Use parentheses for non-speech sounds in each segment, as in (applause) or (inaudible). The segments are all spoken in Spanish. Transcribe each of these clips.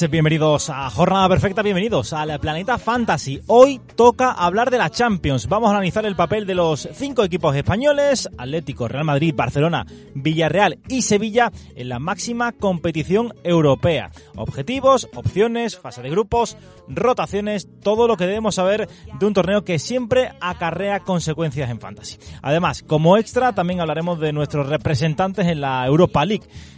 Buenas, bienvenidos a Jornada Perfecta, bienvenidos al Planeta Fantasy. Hoy toca hablar de la Champions. Vamos a analizar el papel de los cinco equipos españoles, Atlético, Real Madrid, Barcelona, Villarreal y Sevilla, en la máxima competición europea. Objetivos, opciones, fase de grupos, rotaciones, todo lo que debemos saber de un torneo que siempre acarrea consecuencias en Fantasy. Además, como extra, también hablaremos de nuestros representantes en la Europa League.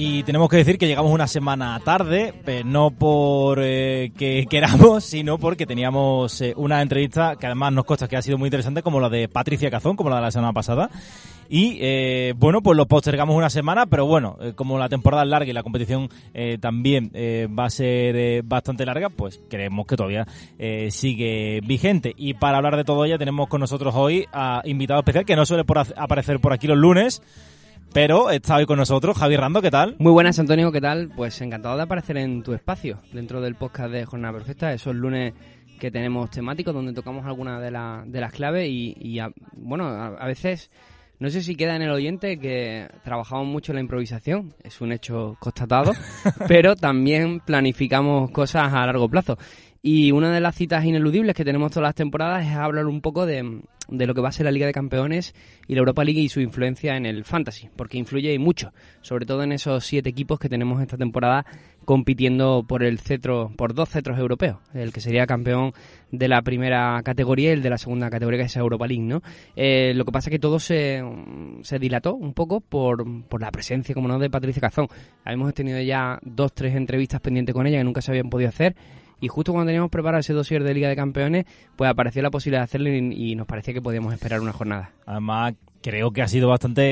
Y tenemos que decir que llegamos una semana tarde, no por eh, que (laughs) queramos, sino porque teníamos eh, una entrevista que además nos consta que ha sido muy interesante, como la de Patricia Cazón, como la de la semana pasada. Y eh, bueno, pues lo postergamos una semana, pero bueno, eh, como la temporada es larga y la competición eh, también va a ser bastante larga, pues creemos que todavía sigue vigente. Y para hablar de todo ella tenemos con nosotros hoy a invitado especial que no suele por aparecer por aquí los lunes. Pero está hoy con nosotros Javi Rando, ¿qué tal? Muy buenas, Antonio, ¿qué tal? Pues encantado de aparecer en tu espacio, dentro del podcast de Jornada Perfecta, esos lunes que tenemos temáticos donde tocamos algunas de, la- de las claves y, y a- bueno, a, a veces, no sé si queda en el oyente que trabajamos mucho la improvisación, es un hecho constatado, (laughs) pero también planificamos cosas a largo plazo. Y una de las citas ineludibles que tenemos todas las temporadas es hablar un poco de, de lo que va a ser la Liga de Campeones y la Europa League y su influencia en el Fantasy, porque influye y mucho, sobre todo en esos siete equipos que tenemos esta temporada compitiendo por el cetro, por dos cetros europeos, el que sería campeón de la primera categoría y el de la segunda categoría, que es Europa League, ¿no? Eh, lo que pasa es que todo se, se dilató un poco por, por la presencia, como no, de Patricia Cazón. Hemos tenido ya dos, tres entrevistas pendientes con ella que nunca se habían podido hacer y justo cuando teníamos preparado ese dossier de Liga de Campeones, pues apareció la posibilidad de hacerlo y, y nos parecía que podíamos esperar una jornada. Además, creo que ha sido bastante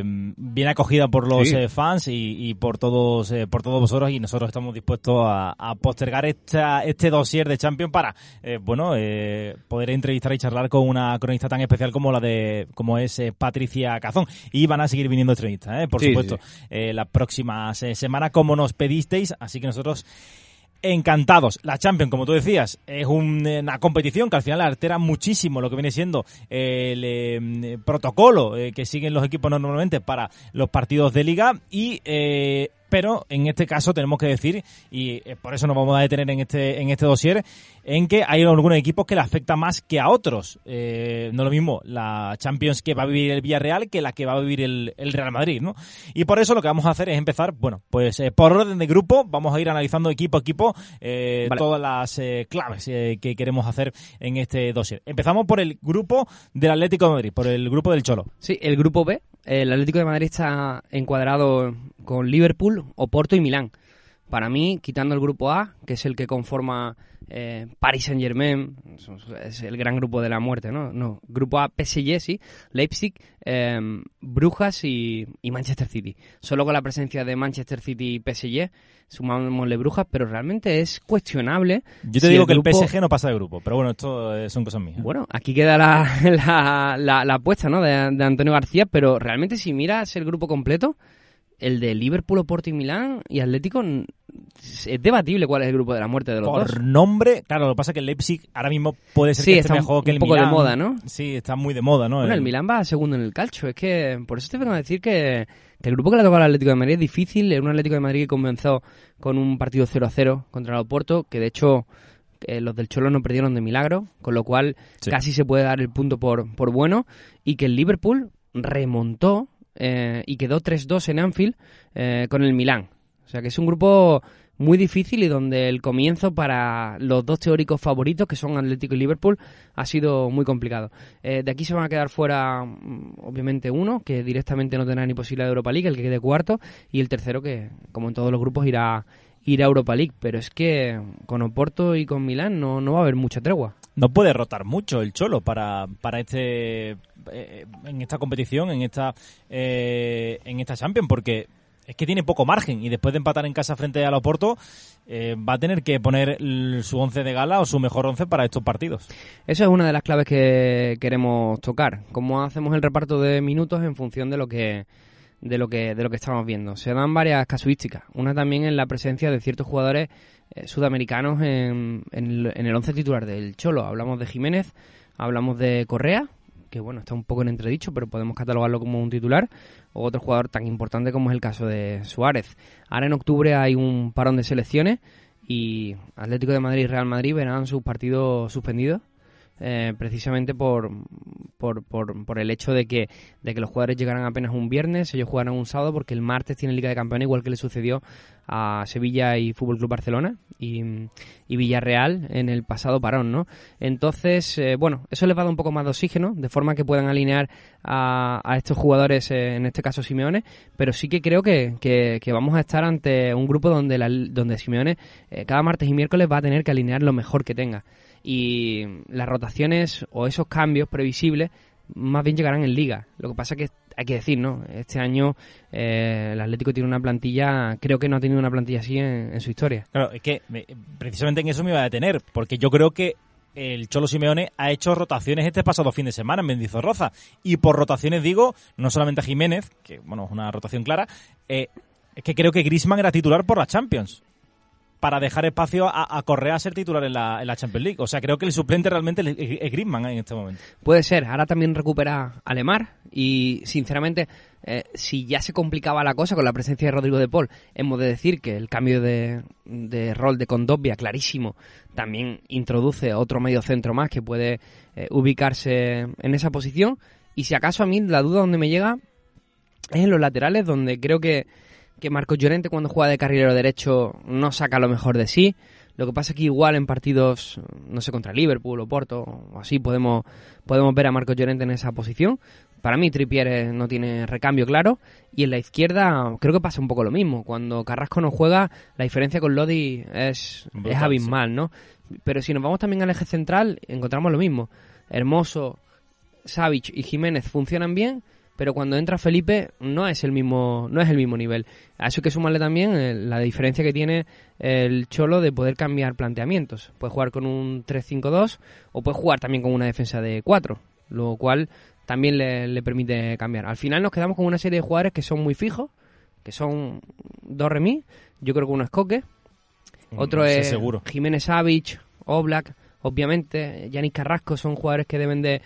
eh, bien acogida por los Sí. eh, fans y, y por todos eh, por todos vosotros y nosotros estamos dispuestos a, a postergar esta, este dossier de Champions para eh, bueno eh, poder entrevistar y charlar con una cronista tan especial como la de como es eh, Patricia Cazón y van a seguir viniendo entrevistas eh, por Sí, supuesto eh, las próximas semanas como nos pedisteis así que nosotros encantados. La Champions, como tú decías, es un- una competición que al final altera muchísimo lo que viene siendo el eh, protocolo eh, que siguen los equipos normalmente para los partidos de liga y eh, pero en este caso tenemos que decir y eh, por eso nos vamos a detener en este en este dossier en que hay algunos equipos que le afecta más que a otros Eh, no lo mismo la Champions que va a vivir el Villarreal que la que va a vivir el, el Real Madrid ¿no? y por eso lo que vamos a hacer es empezar bueno pues eh, por orden de grupo vamos a ir analizando equipo a equipo eh, Vale. todas las claves que queremos hacer en este dossier empezamos por el grupo del Atlético de Madrid por el grupo del Cholo Sí, el grupo B, el Atlético de Madrid está encuadrado con Liverpool, Oporto y Milán. Para mí, quitando el grupo A, que es el que conforma eh, Paris Saint Germain, es el gran grupo de la muerte, ¿no? No, grupo A, PSG, sí, Leipzig, eh, Brujas y, y Manchester City. Solo con la presencia de Manchester City y PSG, sumámosle Brujas, pero realmente es cuestionable. yo te si digo que grupo- el PSG no pasa de grupo pero bueno esto eh, son cosas mías bueno, aquí queda la, (laughs) la, la, la apuesta ¿no? de, de Antonio García, pero realmente si miras el grupo completo, el de Liverpool, Oporto y Milán y Atlético, es debatible cuál es el grupo de la muerte de los por dos. nombre, claro, lo que pasa es que el Leipzig ahora mismo puede ser Sí, que esté mejor que el un poco de moda, ¿no? Sí, está muy de moda, ¿no? Bueno, el Milán va segundo en el calcio, es que por eso te vengo a decir que, que el grupo que le toca al Atlético de Madrid es difícil, es un Atlético de Madrid que comenzó con un partido 0-0 contra el Oporto, que de hecho eh, los del Cholo no perdieron de milagro, con lo cual Sí. casi se puede dar el punto por, por bueno, y que el Liverpool remontó eh, y quedó 3-2 en Anfield eh, con el Milán. O sea que es un grupo muy difícil y donde el comienzo para los dos teóricos favoritos, que son Atlético y Liverpool, ha sido muy complicado. Eh, de aquí se van a quedar fuera, mm, obviamente, uno, que directamente no tendrá ni posibilidad de Europa League, el que quede cuarto, y el tercero, que, como en todos los grupos, irá, irá a Europa League. Pero es que con Oporto y con Milán no, no va a haber mucha tregua. No puede rotar mucho el Cholo para, para este eh, en esta competición, en esta eh, en esta Champions, porque es que tiene poco margen y después de empatar en casa frente a Oporto eh, va a tener que poner su once de gala o su mejor once para estos partidos. Esa es una de las claves que queremos tocar. Cómo hacemos el reparto de minutos en función de lo que de lo que de lo que estamos viendo. Se dan varias casuísticas. Una también en la presencia de ciertos jugadores eh, sudamericanos en, en, el once titular del Cholo. Hablamos de Jiménez, hablamos de Correa, que bueno, está un poco en entredicho, pero podemos catalogarlo como un titular, o otro jugador tan importante como es el caso de Suárez. Ahora en octubre hay un parón de selecciones y Atlético de Madrid y Real Madrid verán sus partidos suspendidos eh, precisamente por, por, por, el hecho de que, de que los jugadores llegaran apenas un viernes, ellos jugarán un sábado porque el martes tiene Liga de Campeones, igual que le sucedió a Sevilla y Fútbol Club Barcelona y, Villarreal en el pasado parón, ¿no? Entonces, eh, bueno, eso les va a dar un poco más de oxígeno, de forma que puedan alinear a, a estos jugadores, eh, en este caso Simeone, pero sí que creo que, que, vamos a estar ante un grupo donde, la, donde Simeone cada martes y miércoles va a tener que alinear lo mejor que tenga y las rotaciones o esos cambios previsibles más bien llegarán en liga. Lo que pasa es que hay que decir, ¿no? Este año eh, el Atlético tiene una plantilla, creo que no ha tenido una plantilla así en, su historia. Claro, es que precisamente en eso me iba a detener, porque yo creo que el Cholo Simeone ha hecho rotaciones este pasado fin de semana en Mendizorroza. Y por rotaciones digo, no solamente a Jiménez, que bueno, es una rotación clara, eh, es que creo que Grisman era titular por la Champions para dejar espacio a, Correa a ser titular en la, en la, Champions League. O sea, creo que el suplente realmente es, Griezmann en este momento. Puede ser. Ahora también recupera a Lemar y, sinceramente, eh, si ya se complicaba la cosa con la presencia de Rodrigo de Paul, hemos de decir que el cambio de, de rol de Condovia, clarísimo, también introduce otro medio centro más que puede eh, ubicarse en esa posición. Y si acaso a mí la duda donde me llega es en los laterales, donde creo que que Marcos Llorente cuando juega de carrilero derecho no saca lo mejor de sí. Lo que pasa es que igual en partidos, no sé, contra Liverpool o Porto o así, podemos, podemos ver a Marcos Llorente en esa posición. Para mí Trippier no tiene recambio claro. Y en la izquierda creo que pasa un poco lo mismo. Cuando Carrasco no juega, la diferencia con Lodi es, es abismal, ¿no? Pero si nos vamos también al eje central, encontramos lo mismo. Hermoso, Savic y Jiménez funcionan bien, pero cuando entra Felipe no es el mismo no es el mismo nivel. A eso hay que sumarle también eh, la diferencia que tiene el Cholo de poder cambiar planteamientos. Puede jugar con un 3-5-2 o puede jugar también con una defensa de 4, lo cual también le, permite cambiar. Al final nos quedamos con una serie de jugadores que son muy fijos, que son dos remis, yo creo que uno es Coque, mm, otro es Jiménez Savich, Oblak, obviamente, Yanis Carrasco son jugadores que deben de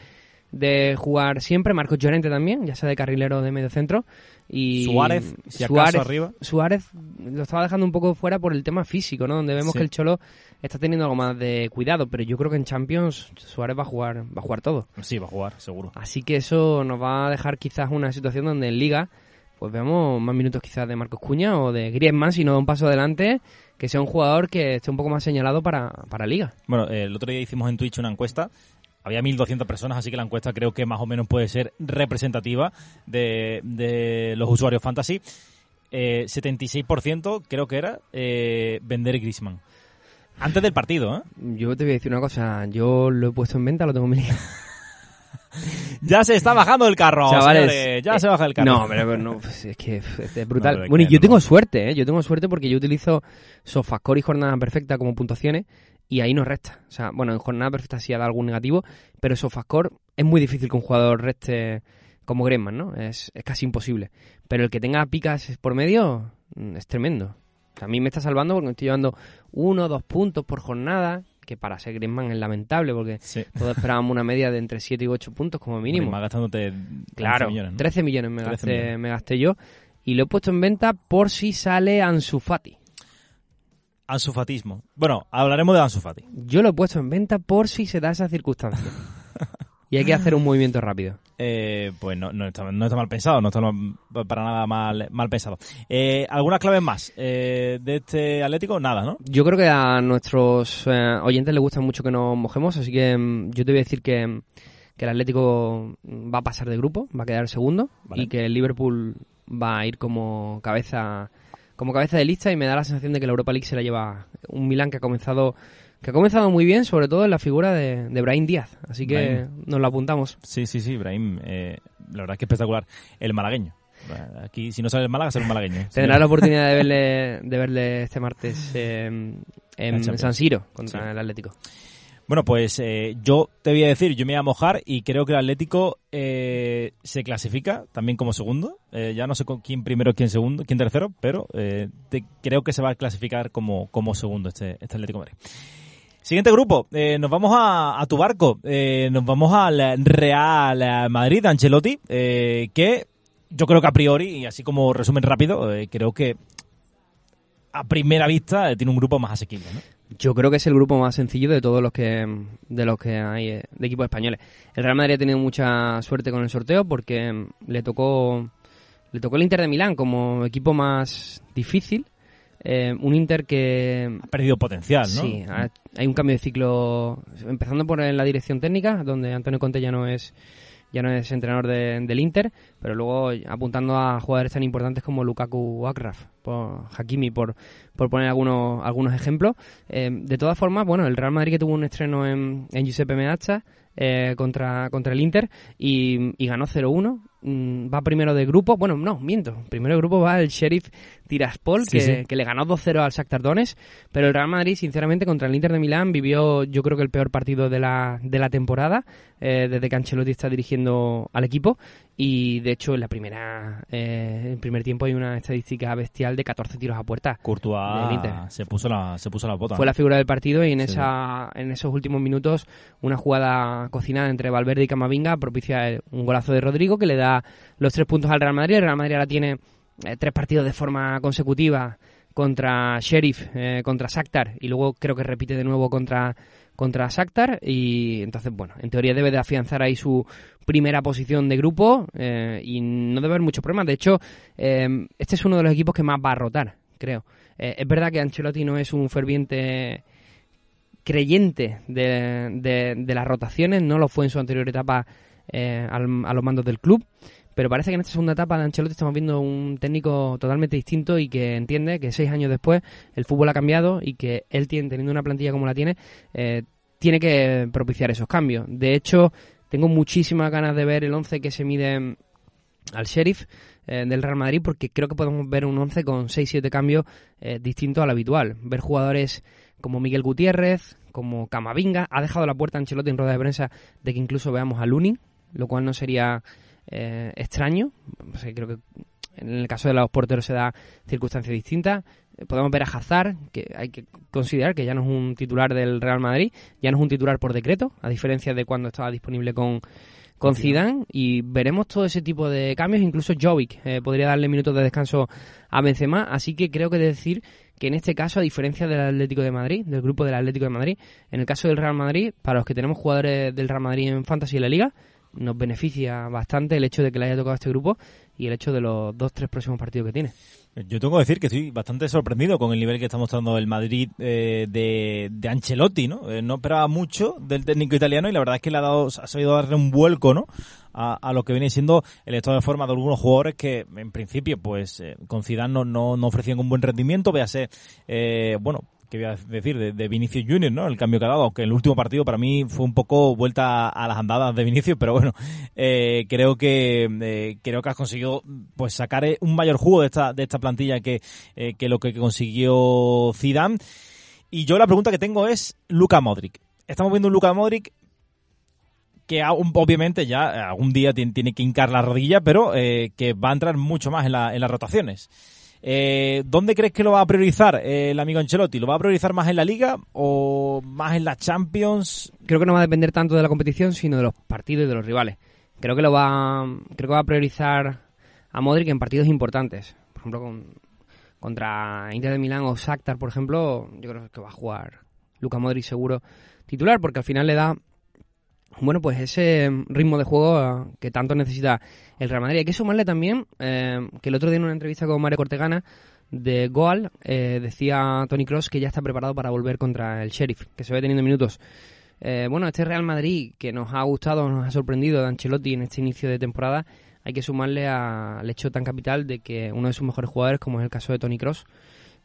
de jugar siempre, Marcos Llorente también, ya sea de carrilero o de medio centro. Y Suárez, si Suárez, arriba. Suárez lo estaba dejando un poco fuera por el tema físico, ¿no? Donde vemos que el Cholo está teniendo algo más de cuidado, pero yo creo que en Champions Suárez va a jugar, va a jugar todo. Sí, va a jugar, seguro. Así que eso nos va a dejar quizás una situación donde en Liga pues veamos más minutos quizás de Marcos Cuña o de Griezmann si no da un paso adelante, que sea un jugador que esté un poco más señalado para, para Liga. Bueno, el otro día hicimos en Twitch una encuesta había 1.200 personas, así que la encuesta creo que más o menos puede ser representativa de, de los usuarios fantasy. Eh, 76% creo que era eh, vender Grisman. Antes del partido, ¿eh? Yo te voy a decir una cosa, yo lo he puesto en venta, lo tengo en (laughs) ya se está bajando el carro, Chavales, ya se baja el carro. No, pero, no, pues es que es brutal. bueno, y yo tengo suerte, ¿eh? Yo tengo suerte porque yo utilizo Sofascore y Jornada Perfecta como puntuaciones y ahí no resta. O sea, bueno, en jornada perfecta sí ha dado algún negativo, pero Sofascore es muy difícil que un jugador reste como Griezmann, ¿no? Es, es casi imposible. Pero el que tenga picas por medio mm, es tremendo. a mí me está salvando porque me estoy llevando uno o dos puntos por jornada, que para ser Griezmann es lamentable porque (laughs) todos esperábamos una media de entre 7 y 8 puntos como mínimo. Más gastándote claro, millones, 13 millones me, gasté, me gasté yo y lo he puesto en venta por si sale Ansu Fati. Ansufatismo. Bueno, hablaremos de Ansufati. Yo lo he puesto en venta por si se da esa circunstancia. y hay que hacer un movimiento rápido. (laughs) Eh, pues no, no, está, no está mal pensado, no está para nada mal, mal pensado. Eh, ¿Algunas claves más eh, de este Atlético? Nada, ¿no? Yo creo que a nuestros eh, oyentes les gusta mucho que nos mojemos, así que mm, yo te voy a decir que, que el Atlético va a pasar de grupo, va a quedar segundo Vale. y que el Liverpool va a ir como cabeza como cabeza de lista y me da la sensación de que la Europa League se la lleva un Milan que ha comenzado que ha comenzado muy bien, sobre todo en la figura de, de Brahim Díaz. Así que Brahim. nos lo apuntamos. Sí, sí, sí, Ibrahim. eh, la verdad es que espectacular. El malagueño. Aquí, si no sale el Málaga, será un malagueño. (laughs) Tendrá la oportunidad de verle, de verle este martes eh, (laughs) en. San Siro contra Sí. el Atlético. Bueno, pues eh, yo te voy a decir, yo me voy a mojar y creo que el Atlético eh, se clasifica también como segundo. Eh, ya no sé quién primero, quién segundo, quién tercero, pero eh, te- creo que se va a clasificar como, como segundo este, este Atlético Madrid. Siguiente grupo, eh, nos vamos a, a tu barco, eh, nos vamos al Real Madrid, Ancelotti, eh, que yo creo que a priori, y así como resumen rápido, eh, creo que a primera vista eh, tiene un grupo más asequible, ¿no? Yo creo que es el grupo más sencillo de todos los que de los que hay eh, de equipos españoles. El Real Madrid ha tenido mucha suerte con el sorteo porque mm, le tocó le tocó el Inter de Milán como equipo más difícil. Eh, un Inter que Ha perdido potencial, ¿no? Sí, ha- hay un cambio de ciclo, empezando por la dirección técnica, donde Antonio Conte ya no es ya no es entrenador de- del Inter, pero luego apuntando a jugadores tan importantes como Lukaku o Akraf, Hakimi, por, por poner algunos, algunos ejemplos. Eh, de todas formas, bueno, el Real Madrid que tuvo un estreno en, en Giuseppe Meazza eh, contra, contra el Inter y, y ganó 0-1. Mm, Va primero de grupo, bueno, no, miento. Primero de grupo va el Sheriff Tiraspol, Sí, que, sí. que le ganó 2-0 al Shakhtar Donetsk, pero el Real Madrid, sinceramente, contra el Inter de Milán vivió, yo creo que el peor partido de la, de la temporada, eh, desde que Ancelotti está dirigiendo al equipo. Y de hecho, en la primera, eh, en el primer tiempo hay una estadística bestial de 14 tiros a puerta. Courtois Inter. se puso la se puso la bota. Fue la figura del partido y en, Sí. esa, en esos últimos minutos una jugada cocinada entre Valverde y Camavinga propicia un golazo de Rodrigo que le da los tres puntos al Real Madrid. El Real Madrid ahora tiene eh, tres partidos de forma consecutiva contra Sheriff, eh, contra Shakhtar y luego creo que repite de nuevo contra contra Shakhtar y entonces bueno, en teoría debe de afianzar ahí su primera posición de grupo eh, y no debe haber muchos problemas. De hecho, eh, este es uno de los equipos que más va a rotar, creo. Eh, es verdad que Ancelotti no es un ferviente creyente de, de- de las rotaciones, no lo fue en su anterior etapa a los mandos del club, pero parece que en esta segunda etapa de Ancelotti estamos viendo un técnico totalmente distinto y que entiende que seis años después el fútbol ha cambiado y que él tiene, teniendo una plantilla como la tiene, eh, tiene que propiciar esos cambios. De hecho, tengo muchísimas ganas de ver el 11 que se mide al Sheriff eh, del Real Madrid porque creo que podemos ver un 11 con 6-7 cambios eh, distintos al habitual. Ver jugadores como Miguel Gutiérrez, como Camavinga, ha dejado la puerta a Ancelotti en rueda de prensa de que incluso veamos a Lunin, lo cual no sería eh, extraño. O sea, creo que en el caso de los porteros se da circunstancias distintas. Eh, Podemos ver a Hazard, que hay que considerar que ya no es un titular del Real Madrid, ya no es un titular por decreto, a diferencia de cuando estaba disponible con, con Zidane y veremos todo ese tipo de cambios, incluso Jovic eh, podría darle minutos de descanso a Benzema, así que creo que decir que en este caso, a diferencia del Atlético de Madrid, del grupo del Atlético de Madrid, en el caso del Real Madrid, para los que tenemos jugadores del Real Madrid en Fantasy y la Liga, nos beneficia bastante el hecho de que le haya tocado este grupo y el hecho de los dos, tres próximos partidos que tiene. Yo tengo que decir que estoy bastante sorprendido con el nivel que está mostrando el Madrid eh, de, de Ancelotti, ¿no? Eh, no esperaba mucho del técnico italiano y la verdad es que le ha dado, ha sabido darle un vuelco, ¿no? A, a lo que viene siendo el estado de forma de algunos jugadores que, en principio, pues, eh, con Zidane no, no, no ofrecían un buen rendimiento, véase, eh, bueno, ¿qué voy a decir? De, Vinicius Junior, ¿no? El cambio que ha dado, aunque el último partido para mí fue un poco vuelta a las andadas de Vinicius, pero bueno, eh, creo que eh, creo que has conseguido pues sacar eh, un mayor jugo de esta de esta plantilla que, que lo que consiguió Zidane. Y yo la pregunta que tengo es Luka Modric. Estamos viendo un Luka Modric que obviamente ya algún día tiene, que hincar la rodilla, pero que va a entrar mucho más en, la- en las rotaciones. Eh, ¿Dónde crees que lo va a priorizar eh, el amigo Ancelotti? ¿Lo va a priorizar más en la Liga o más en la Champions? Creo que no va a depender tanto de la competición, sino de los partidos y de los rivales. Creo que lo va, creo que va a priorizar a Modric en partidos importantes. Por ejemplo, con, contra Inter de Milán o Shakhtar, por ejemplo, yo creo que va a jugar Luka Modric seguro titular, porque al final le da bueno, pues ese ritmo de juego eh, que tanto necesita el Real Madrid. Hay que sumarle también eh, que el otro día en una entrevista con Mario Cortegana de Goal eh, decía Tony Cross que ya está preparado para volver contra el Sheriff, que se ve teniendo minutos. bueno, este Real Madrid que nos ha gustado, nos ha sorprendido de Ancelotti en este inicio de temporada, hay que sumarle al hecho tan capital de que uno de sus mejores jugadores, como es el caso de Tony Cross,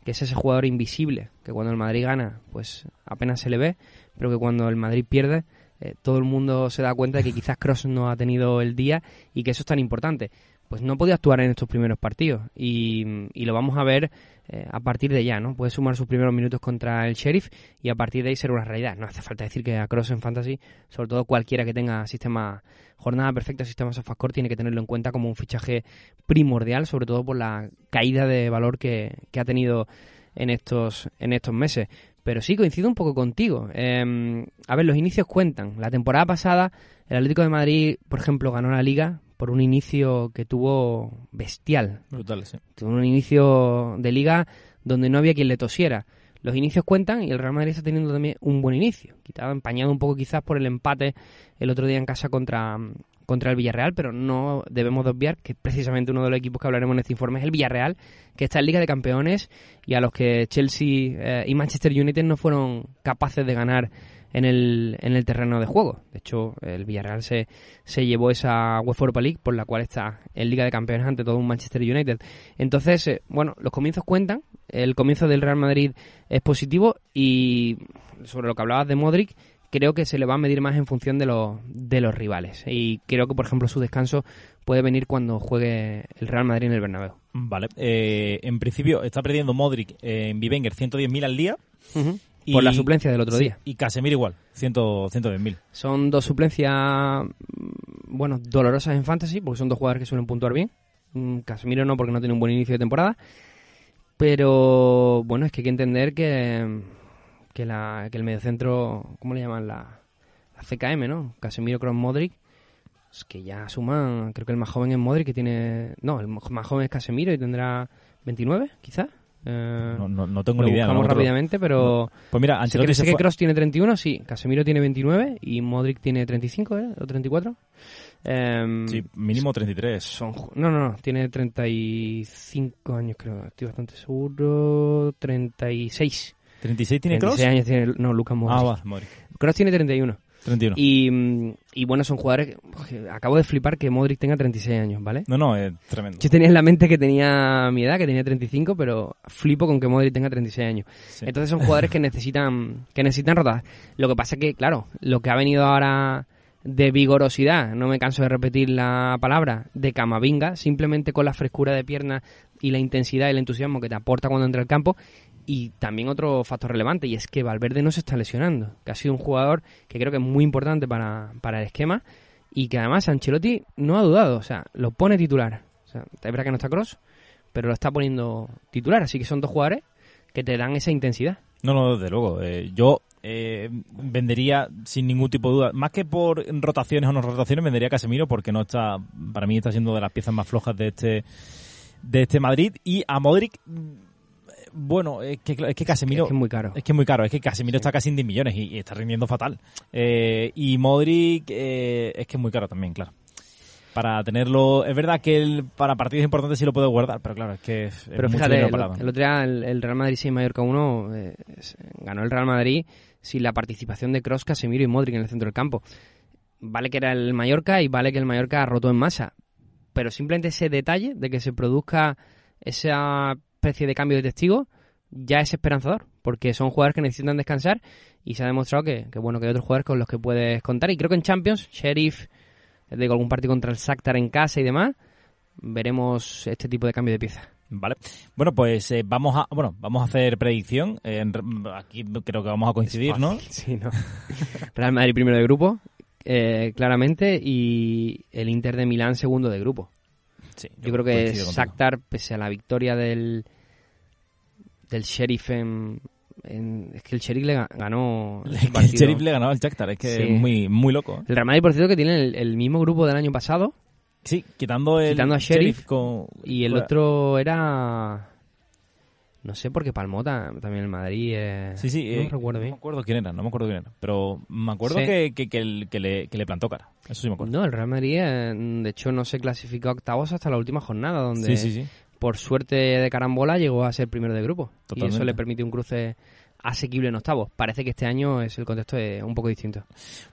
que es ese jugador invisible, que cuando el Madrid gana, pues apenas se le ve, pero que cuando el Madrid pierde, eh, todo el mundo se da cuenta de que quizás Cross no ha tenido el día y que eso es tan importante. Pues no podía actuar en estos primeros partidos y, lo vamos a ver eh, a partir de ya, ¿no? Puede sumar sus primeros minutos contra el Sheriff y a partir de ahí ser una realidad. No hace falta decir que a Cross en Fantasy, sobre todo cualquiera que tenga sistema jornada perfecta, sistema SofaScore, tiene que tenerlo en cuenta como un fichaje primordial, sobre todo por la caída de valor que, que ha tenido en estos, en estos meses. Pero sí, coincido un poco contigo. Em, a ver, los inicios cuentan. La temporada pasada, el Atlético de Madrid, por ejemplo, ganó la liga por un inicio que tuvo bestial. Brutal, sí. Tuvo un inicio de liga donde no había quien le tosiera. Los inicios cuentan y el Real Madrid está teniendo también un buen inicio. Quitado, empañado un poco quizás por el empate el otro día en casa contra, contra el Villarreal, pero no debemos obviar que precisamente uno de los equipos que hablaremos en este informe es el Villarreal, que está en Liga de Campeones y a los que Chelsea eh, y Manchester United no fueron capaces de ganar en el, en el terreno de juego. De hecho, el Villarreal se, se llevó esa UEFA Europa League por la cual está en Liga de Campeones ante todo un Manchester United. Entonces, eh, bueno, los comienzos cuentan, el comienzo del Real Madrid es positivo y sobre lo que hablabas de Modric, creo que se le va a medir más en función de, los, de los rivales. Y creo que, por ejemplo, su descanso puede venir cuando juegue el Real Madrid en el Bernabéu. Vale. Eh, en principio está perdiendo Modric en Vivenger 110.000 al día. por la suplencia del otro día. Y Casemiro igual, 100, 110.000. Son dos suplencias, mm, bueno, dolorosas en Fantasy, porque son dos jugadores que suelen puntuar bien. Mm, Casemiro no, porque no tiene un buen inicio de temporada. Pero, bueno, es que hay que entender que que, la, que el mediocentro, ¿cómo le llaman? La, la CKM, ¿no? Casemiro Cross Modric, es que ya suman, creo que el más joven es Modric, que tiene... No, el más joven es Casemiro y tendrá 29, quizás. Eh, no, no, tengo ni idea. Vamos rápidamente, pero... Pues mira, Ancelotti sé que, que Cross tiene 31, sí. Casemiro tiene 29 y Modric tiene 35, ¿eh? O 34. Em, sí, mínimo 33. Son, no, no, no, tiene 35 años creo, estoy bastante seguro. 36. ¿36 tiene Cross? años tiene, no, Lucas Modric. Ah, va, Modric. Cross tiene 31. 31. Y, y bueno, son jugadores. acabo de flipar que Modric tenga 36 años, ¿vale? No, no, es tremendo. Yo tenía en la mente que tenía mi edad, que tenía 35, pero flipo con que Modric tenga 36 años. Entonces son jugadores que (laughs) necesitan que necesitan rotar. Lo que pasa es que, claro, lo que ha venido ahora de vigorosidad, no me canso de repetir la palabra, de Camavinga, simplemente con la frescura de pierna y la intensidad y el entusiasmo que te aporta cuando entra al campo, y también otro factor relevante, y es que Valverde no se está lesionando, que ha sido un jugador que creo que es muy importante para, para el esquema, y que además Ancelotti no ha dudado, o sea, lo pone titular. O sea, es verdad que no está Cross, pero lo está poniendo titular, así que son dos jugadores que te dan esa intensidad. No, no, desde luego. Eh, yo eh, vendería sin ningún tipo de duda, más que por rotaciones o no rotaciones, vendería a Casemiro porque no está, para mí está siendo de las piezas más flojas de este de este Madrid y a Modric bueno, es que, es que Casemiro... Es que es muy caro. Es que es muy caro, es que Casemiro está casi en 10 millones y, está rindiendo fatal. Eh, y Modric eh, es que es muy caro también, claro. Para tenerlo... Es verdad que el, para partidos importantes sí lo puede guardar, pero claro, es que... Es pero fíjate, el, otro día el, Real Madrid 6 Mallorca 1 eh, ganó el Real Madrid sin la participación de Kroos, Casemiro y Modric en el centro del campo. Vale que era el Mallorca y vale que el Mallorca rotó en masa, pero simplemente ese detalle de que se produzca esa especie de cambio de testigo, ya es esperanzador, porque son jugadores que necesitan descansar y se ha demostrado que, bueno, que hay otros jugadores con los que puedes contar. Y creo que en Champions, Sheriff, digo, algún partido contra el Shakhtar en casa y demás, veremos este tipo de cambio de pieza. Vale. Bueno, pues eh, vamos a bueno vamos a hacer predicción. aquí creo que vamos a coincidir, ¿no? Sí, no. (laughs) Real Madrid primero de grupo, eh, claramente, y el Inter de Milán segundo de grupo. Sí, yo, creo que Shakhtar, pese a la victoria del del Sheriff en, es que el Sheriff le ganó (laughs) el, Sheriff le ganó al Shakhtar es que es muy muy loco el Real Madrid por cierto que tiene el, mismo grupo del año pasado sí quitando el quitando a Sheriff, y el otro era no sé, porque Palmota también el Madrid. Eh, sí, sí, no eh, recuerdo bien. No me acuerdo quién era, no me acuerdo quién era. Pero me acuerdo que, que, que, el, que, le, que le plantó cara. Eso sí me acuerdo. No, el Real Madrid, eh, de hecho, no se clasificó a octavos hasta la última jornada, donde Sí, sí, sí. Por suerte de carambola llegó a ser primero de grupo. Y eso le permite un cruce asequible en octavos. Parece que este año es el contexto un poco distinto.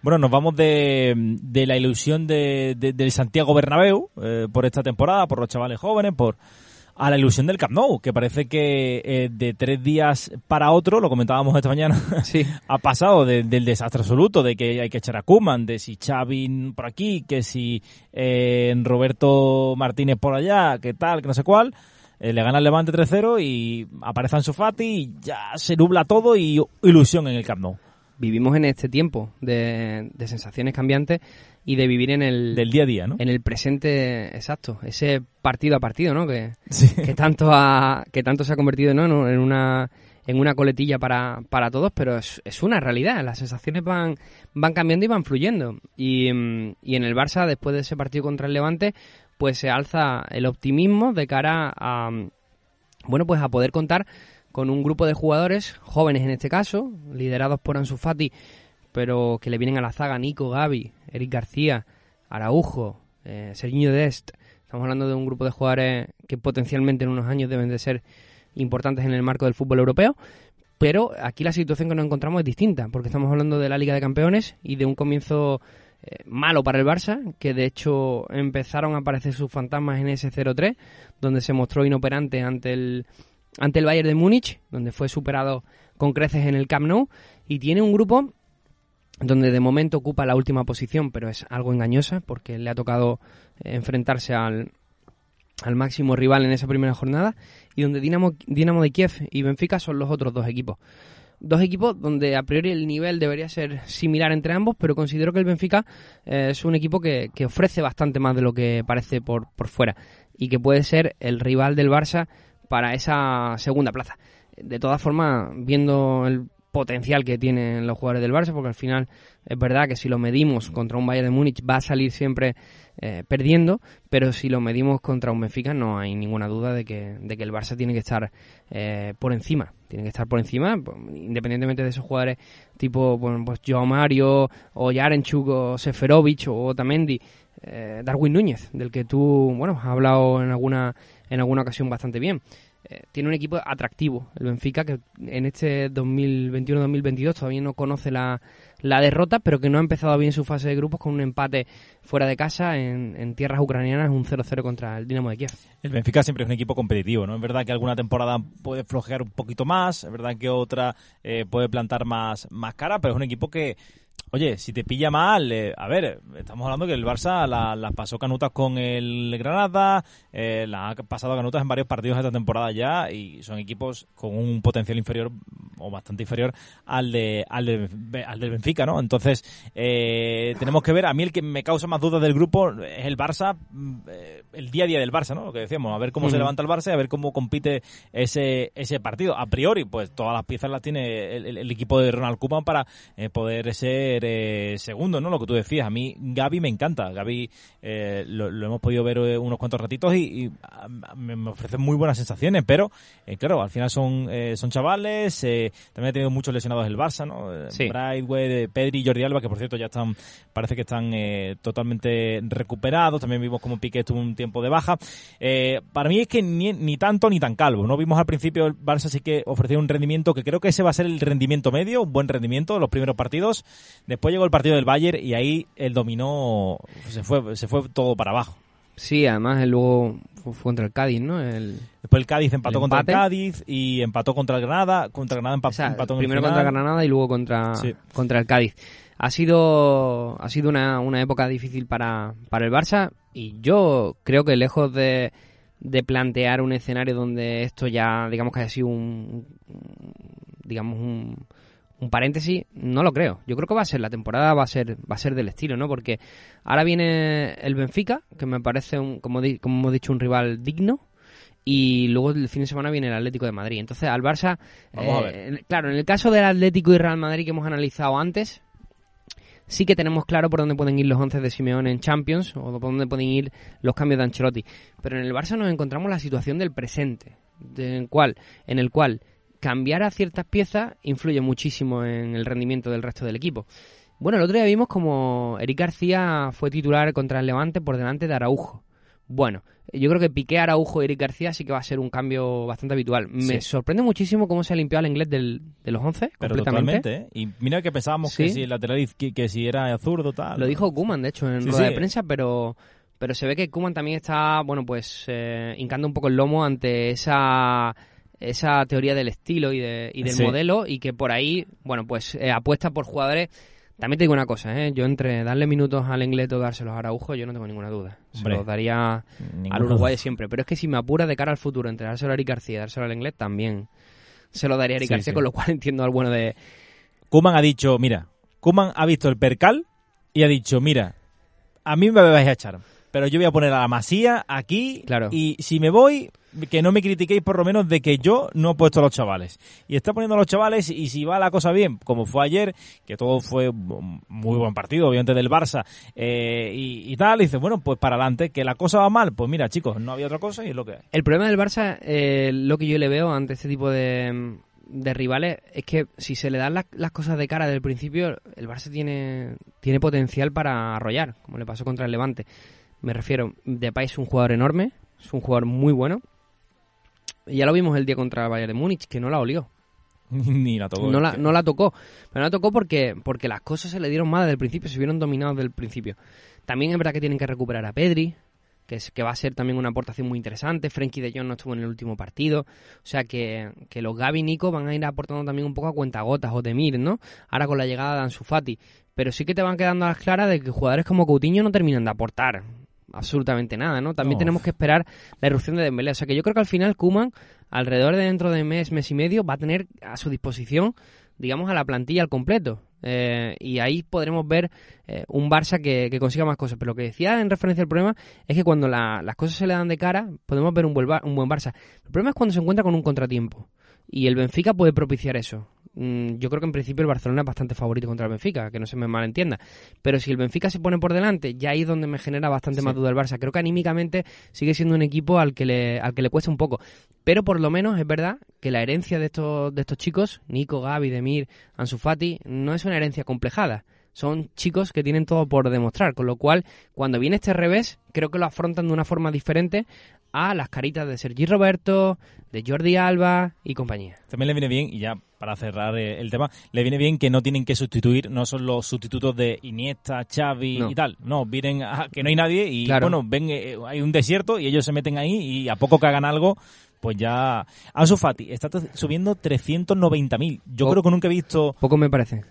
Bueno, nos vamos de, de la ilusión de, de- del Santiago Bernabéu eh, por esta temporada, por los chavales jóvenes, por a la ilusión del Camp Nou, que parece que eh, de tres días para otro, lo comentábamos esta mañana, (laughs) Sí. ha pasado de- del desastre absoluto, de que hay que echar a Kuman, de si Xavi por aquí, que si eh, Roberto Martínez por allá, que tal, que no sé cuál. eh, le gana el Levante 3-0 y aparece Ansu Fati y ya se nubla todo y ilusión en el Camp Nou. Vivimos en este tiempo de, de sensaciones cambiantes y de vivir en el, Del día a día, ¿no? en el presente exacto, ese partido a partido, ¿no? Que, Sí. (laughs) que tanto ha, que tanto se ha convertido ¿no? en una en una coletilla para, para todos, pero es, es una realidad. Las sensaciones van, van cambiando y van fluyendo. Y, mm, y en el Barça, después de ese partido contra el Levante, pues se alza el optimismo de cara a mm, bueno pues a poder contar con un grupo de jugadores, jóvenes en este caso, liderados por Ansu Fati, pero que le vienen a la zaga Nico, Gaby, Eric García, Araujo, eh, Serginho Dest. Estamos hablando de un grupo de jugadores que potencialmente en unos años deben de ser importantes en el marco del fútbol europeo. Pero aquí la situación que nos encontramos es distinta, porque estamos hablando de la Liga de Campeones y de un comienzo eh, malo para el Barça, que de hecho empezaron a aparecer sus fantasmas en ese 0-3, donde se mostró inoperante ante el, ante el Bayern de Múnich, donde fue superado con creces en el Camp Nou, y tiene un grupo donde de momento ocupa la última posición, pero es algo engañosa, porque le ha tocado eh, enfrentarse al, al máximo rival en esa primera jornada, y donde Dinamo, Dinamo de Kiev y Benfica son los otros dos equipos. Dos equipos donde a priori el nivel debería ser similar entre ambos, pero considero que el Benfica eh, es un equipo que, que ofrece bastante más de lo que parece por, por fuera y que puede ser el rival del Barça para esa segunda plaza. De todas formas, viendo el potencial que tienen los jugadores del Barça, porque al final es verdad que si lo medimos contra un Bayern de Múnich va a salir siempre eh, perdiendo, pero si lo medimos contra un Benfica no hay ninguna duda de que, de que el Barça tiene que estar eh, por encima, tiene que estar por encima, pues, independientemente de esos jugadores tipo bueno, pues Joao Mario o Yarenchuk o Seferovic o Otamendi, eh, Darwin Núñez, del que tú bueno has hablado en alguna en alguna ocasión bastante bien. Eh, tiene un equipo atractivo, el Benfica, que en este 2021-2022 todavía no conoce la, la derrota, pero que no ha empezado bien su fase de grupos con un empate fuera de casa en, en tierras ucranianas, un 0-0 contra el Dinamo de Kiev. El Benfica siempre es un equipo competitivo, ¿no? Es verdad que alguna temporada puede flojear un poquito más, es verdad que otra eh, puede plantar más, más cara, pero es un equipo que, oye, si te pilla mal, eh, a ver, estamos hablando que el Barça las la pasó canutas con el Granada, eh, la ha pasado canutas en varios partidos esta temporada ya y son equipos con un potencial inferior o bastante inferior al de al, de, al del Benfica, ¿no? Entonces, eh, tenemos que ver, a mí el que me causa más dudas del grupo es el Barça, eh, el día a día del Barça, ¿no? Lo que decíamos, a ver cómo se levanta el Barça y a ver cómo compite ese, ese partido. A priori, pues todas las piezas las tiene el, el- el equipo de Ronald Koeman para eh, poder ser eh, segundo, ¿no? Lo que tú decías, a mí Gaby me encanta. Gaby eh, lo, lo hemos podido ver eh, unos cuantos ratitos y, y, ah, me, ofrece muy buenas sensaciones, pero eh, claro, al final son, eh, son chavales, eh, también ha tenido muchos lesionados el Barça, ¿no? Sí. Brightway, Pedri y Jordi Alba, que por cierto ya están, parece que están eh, totalmente recuperados. También vimos como Piqué estuvo un tiempo de baja. Para mí es que ni, ni tanto ni tan calvo. No vimos al principio el Barça sí que ofrecía un rendimiento que creo que ese va a ser el rendimiento medio, un buen rendimiento los primeros partidos. Después llegó el partido del Bayern y ahí el dominó se fue se fue todo para abajo. Sí, además luego fue, contra el Cádiz, ¿no? El, Después el Cádiz empató El contra el. Cádiz y empató contra el Granada, contra el Granada empa- o sea, empató en primero contra Granada y luego contra, Sí. contra el Cádiz. Ha sido, ha sido una, una época difícil para, para el Barça y yo creo que lejos de, de plantear un escenario donde esto ya, digamos que haya sido un, digamos un, un paréntesis, no lo creo. Yo creo que va a ser la temporada va a ser va a ser del estilo, ¿no? Porque ahora viene el Benfica, que me parece un, como di- como hemos dicho un rival digno. Y luego el fin de semana viene el Atlético de Madrid. Entonces, al Barça, Vamos a eh, ver. claro, en el caso del Atlético y Real Madrid que hemos analizado antes, sí que tenemos claro por dónde pueden ir los 11 de Simeone en Champions o por dónde pueden ir los cambios de Ancelotti. Pero en el Barça nos encontramos la situación del presente. en, cual, en el cual cambiar a ciertas piezas influye muchísimo en el rendimiento del resto del equipo. Bueno, el otro día vimos como Eric García fue titular contra el Levante por delante de Araujo. Bueno, yo creo que Piqué, Araujo y Eric García sí que va a ser un cambio bastante habitual. Me sorprende muchísimo cómo se ha limpiado al inglés del, de los 11 Pero completamente. ¿eh? Y mira que pensábamos que si el lateral que, que si era zurdo tal. Lo dijo Kuman, de hecho, en rueda de prensa, pero pero se ve que Kuman también está, bueno, pues eh, hincando un poco el lomo ante esa esa teoría del estilo y, de, y del modelo y que por ahí, bueno, pues eh, apuesta por jugadores también te digo una cosa, ¿eh? yo entre darle minutos al inglés o dárselos a Araujo, yo no tengo ninguna duda. Se los daría al Uruguay siempre. Pero es que si me apura de cara al futuro entre dárselo a Eric García y dárselo al inglés, también se lo daría a Eric García, con lo cual entiendo al bueno de... Kuman ha dicho, mira, Kuman ha visto el percal y ha dicho, mira, a mí me vais a echar, pero yo voy a poner a la masía aquí claro. y si me voy, que no me critiquéis por lo menos de que yo no he puesto a los chavales. Y está poniendo a los chavales y si va la cosa bien, como fue ayer, que todo fue muy buen partido, obviamente del Barça eh, y, tal, y dice, bueno, pues para adelante, que la cosa va mal, pues mira chicos, no había otra cosa y es lo que hay. El problema del Barça, eh, lo que yo le veo ante este tipo de, de rivales es que si se le dan las, las cosas de cara desde el principio, el Barça tiene, tiene potencial para arrollar, como le pasó contra el Levante. Me refiero, Depay es un jugador enorme, es un jugador muy bueno, ya lo vimos el día contra el Bayern de Múnich, que no la olió. (laughs) Ni la tocó. No la, no la tocó. Pero no la tocó porque, porque las cosas se le dieron mal desde el principio, se vieron dominados desde el principio. También es verdad que tienen que recuperar a Pedri, que, es, que va a ser también una aportación muy interesante. Frenkie de Jong no estuvo en el último partido. O sea que, que los Gaby y Nico van a ir aportando también un poco a cuentagotas o Temir, ¿no? Ahora con la llegada de Ansu Fati. Pero sí que te van quedando a las claras de que jugadores como Coutinho no terminan de aportar absolutamente nada, ¿no? También tenemos que esperar la erupción de Dembélé. O sea que yo creo que al final Kuman, alrededor de dentro de mes, mes y medio, va a tener a su disposición, digamos, a la plantilla al completo. Eh, y ahí podremos ver eh, un Barça que, consiga más cosas. Pero lo que decía en referencia al problema es que cuando las cosas se le dan de cara, podemos ver un buen, un buen Barça. El problema es cuando se encuentra con un contratiempo. Y el Benfica puede propiciar eso. Mm, yo creo que en principio el Barcelona es bastante favorito contra el Benfica, que no se me malentienda. Pero si el Benfica se pone por delante, ya ahí es donde me genera bastante más duda el Barça. Creo que anímicamente sigue siendo un equipo al que le, al que le cuesta un poco. Pero por lo menos es verdad que la herencia de estos, de estos chicos, Nico, Gaby, Demir, Ansu Fati, no es una herencia complejada son chicos que tienen todo por demostrar, con lo cual cuando viene este revés creo que lo afrontan de una forma diferente a las caritas de Sergi Roberto, de Jordi Alba y compañía. También le viene bien, y ya para cerrar eh, el tema, le viene bien que no tienen que sustituir, no son los sustitutos de Iniesta, Xavi y tal. No, vienen a que no hay nadie y bueno, ven, eh, hay un desierto y ellos se meten ahí y a poco que hagan algo, pues ya... Ansu Fati está subiendo 390.000. Yo creo que nunca he visto... Poco me parece.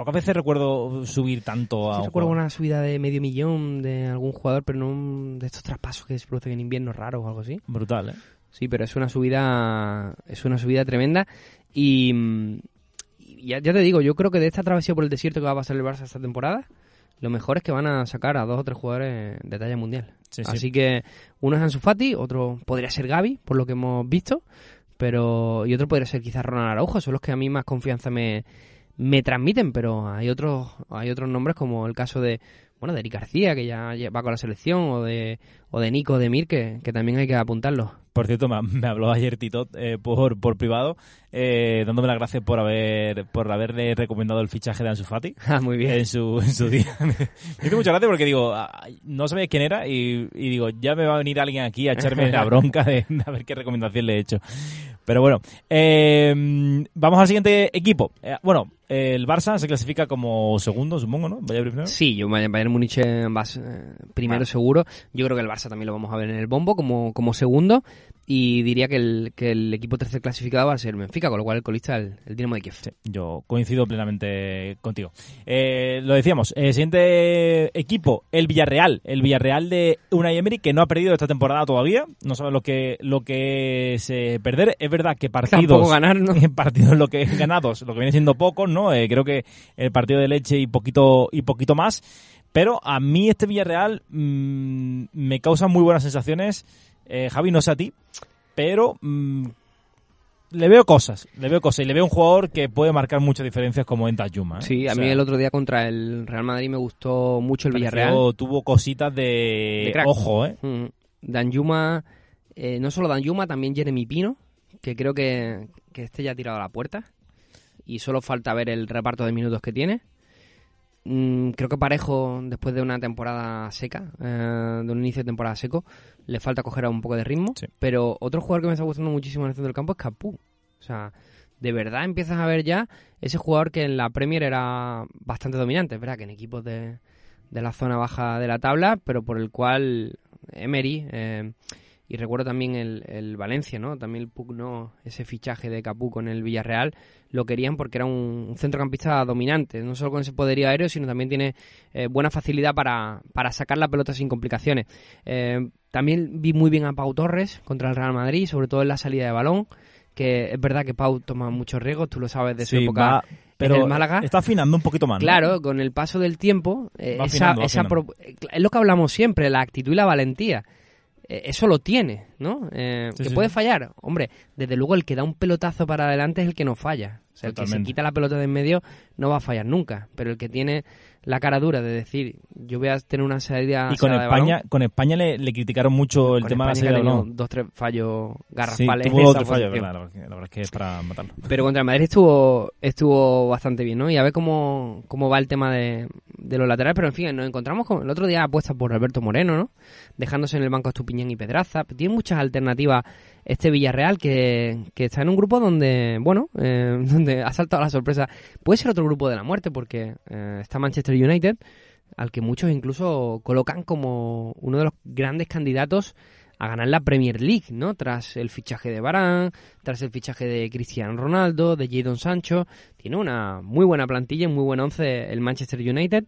Pocas veces recuerdo subir tanto a... Sí, recuerdo una subida de medio millón de algún jugador, pero no de estos traspasos que se producen en invierno raros o algo así. Brutal, ¿eh? Sí, pero es una subida es una subida tremenda y, ya, te digo, yo creo que de esta travesía por el desierto que va a pasar el Barça esta temporada, lo mejor es que van a sacar a dos o tres jugadores de talla mundial. Así que uno es Ansu Fati, otro podría ser Gaby, por lo que hemos visto, pero y otro podría ser quizás Ronald Araujo, son los que a mí más confianza me, me transmiten, pero hay otros hay otros nombres como el caso de bueno, de Eric García, que ya va con la selección, o de, o de Nico Demir, que, que también hay que apuntarlo. Por cierto, me, habló ayer Tito eh, por, por privado, eh, dándome las gracias por haber por haberle recomendado el fichaje de Ansu Fati. (laughs) Ah, muy bien. En su, en su día. (laughs) me hizo muchas gracias porque digo, ah, no sabía quién era y, digo, ya me va a venir alguien aquí a echarme la (laughs) bronca de, a ver qué recomendación le he hecho. Pero bueno, eh, vamos al siguiente equipo. bueno, el Barça se clasifica como segundo, supongo, ¿no? Bayern primero. Sí, yo Bayern Múnich va primero seguro. Yo creo que el Barça también lo vamos a ver en el bombo como, como segundo y diría que el, que el equipo tercer clasificado va a ser Benfica, con lo cual el colista el, el Dinamo de Kiev. yo coincido plenamente contigo. Eh, lo decíamos, el siguiente equipo, el Villarreal, el Villarreal de Unai Emery, que no ha perdido esta temporada todavía, no sabe lo que lo que es eh, perder. Es verdad que partidos, ganar, ¿no? (laughs) partidos lo que ganados, lo que viene siendo pocos, ¿no? Eh, creo que el partido de leche y poquito y poquito más. Pero a mí este Villarreal mm, me causa muy buenas sensaciones eh, Javi, no sé a ti, pero mm, le veo cosas, le veo cosas y le veo un jugador que puede marcar muchas diferencias como en Yuma. ¿eh? Sí, a mí el otro día contra el Real Madrid me gustó mucho el Villarreal. Tuvo cositas de, ojo, ¿eh? Mm. Danjuma Eh, no solo Dan Yuma, también Jeremy Pino, que creo que, que este ya ha tirado a la puerta. Y solo falta ver el reparto de minutos que tiene. Mm, creo que Parejo, después de una temporada seca, eh, de un inicio de temporada seco, le falta coger un poco de ritmo. Sí. Pero otro jugador que me está gustando muchísimo en el centro del campo es Capú. O sea, de verdad empiezas a ver ya ese jugador que en la Premier era bastante dominante. Es verdad que en equipos de, de la zona baja de la tabla, pero por el cual Emery, eh, y recuerdo también el, el Valencia, ¿no? También el pugnó ese fichaje de Capú con el Villarreal, lo querían porque era un, un centrocampista dominante, no solo con ese poderío aéreo, sino también tiene eh, buena facilidad para, para sacar la pelota sin complicaciones. Eh, también vi muy bien a Pau Torres contra el Real Madrid, sobre todo en la salida de balón, que es verdad que Pau toma muchos riesgos, tú lo sabes de su Sí, época va- pero en el Málaga. está afinando un poquito más. ¿no? Claro, con el paso del tiempo, eh, esa, esa pro- es lo que hablamos siempre, la actitud y la valentía. Eh, eso lo tiene, ¿no? Eh, Sí, ¿Que sí. puede fallar? Hombre, desde luego el que da un pelotazo para adelante es el que no falla. O sea, el que se quita la pelota de en medio no va a fallar nunca. Pero el que tiene la cara dura de decir, yo voy a tener una salida Y con España, balón, con España le, le criticaron mucho el con tema de la salida balón. dos, tres fallos Sí, garrafales en tuvo otro fallo, verdad, la verdad, es que es para matarlo. Pero contra el Madrid estuvo estuvo bastante bien, ¿no? Y a ver cómo, cómo va el tema de, de los laterales. Pero en fin, nos encontramos con el otro día apuesta por Alberto Moreno, ¿no? Dejándose en el banco a Estupiñán y Pedraza. Tiene muchas alternativas este Villarreal que, que está en un grupo donde, bueno, eh, (laughs) donde ha saltado la sorpresa. Puede ser otro grupo de la muerte porque eh, está Manchester United, al que muchos incluso colocan como uno de los grandes candidatos a ganar la Premier League, ¿no? Tras el fichaje de Varane, tras el fichaje de Cristiano Ronaldo, de Jadon Sancho, tiene una muy buena plantilla, un muy buen once el Manchester United,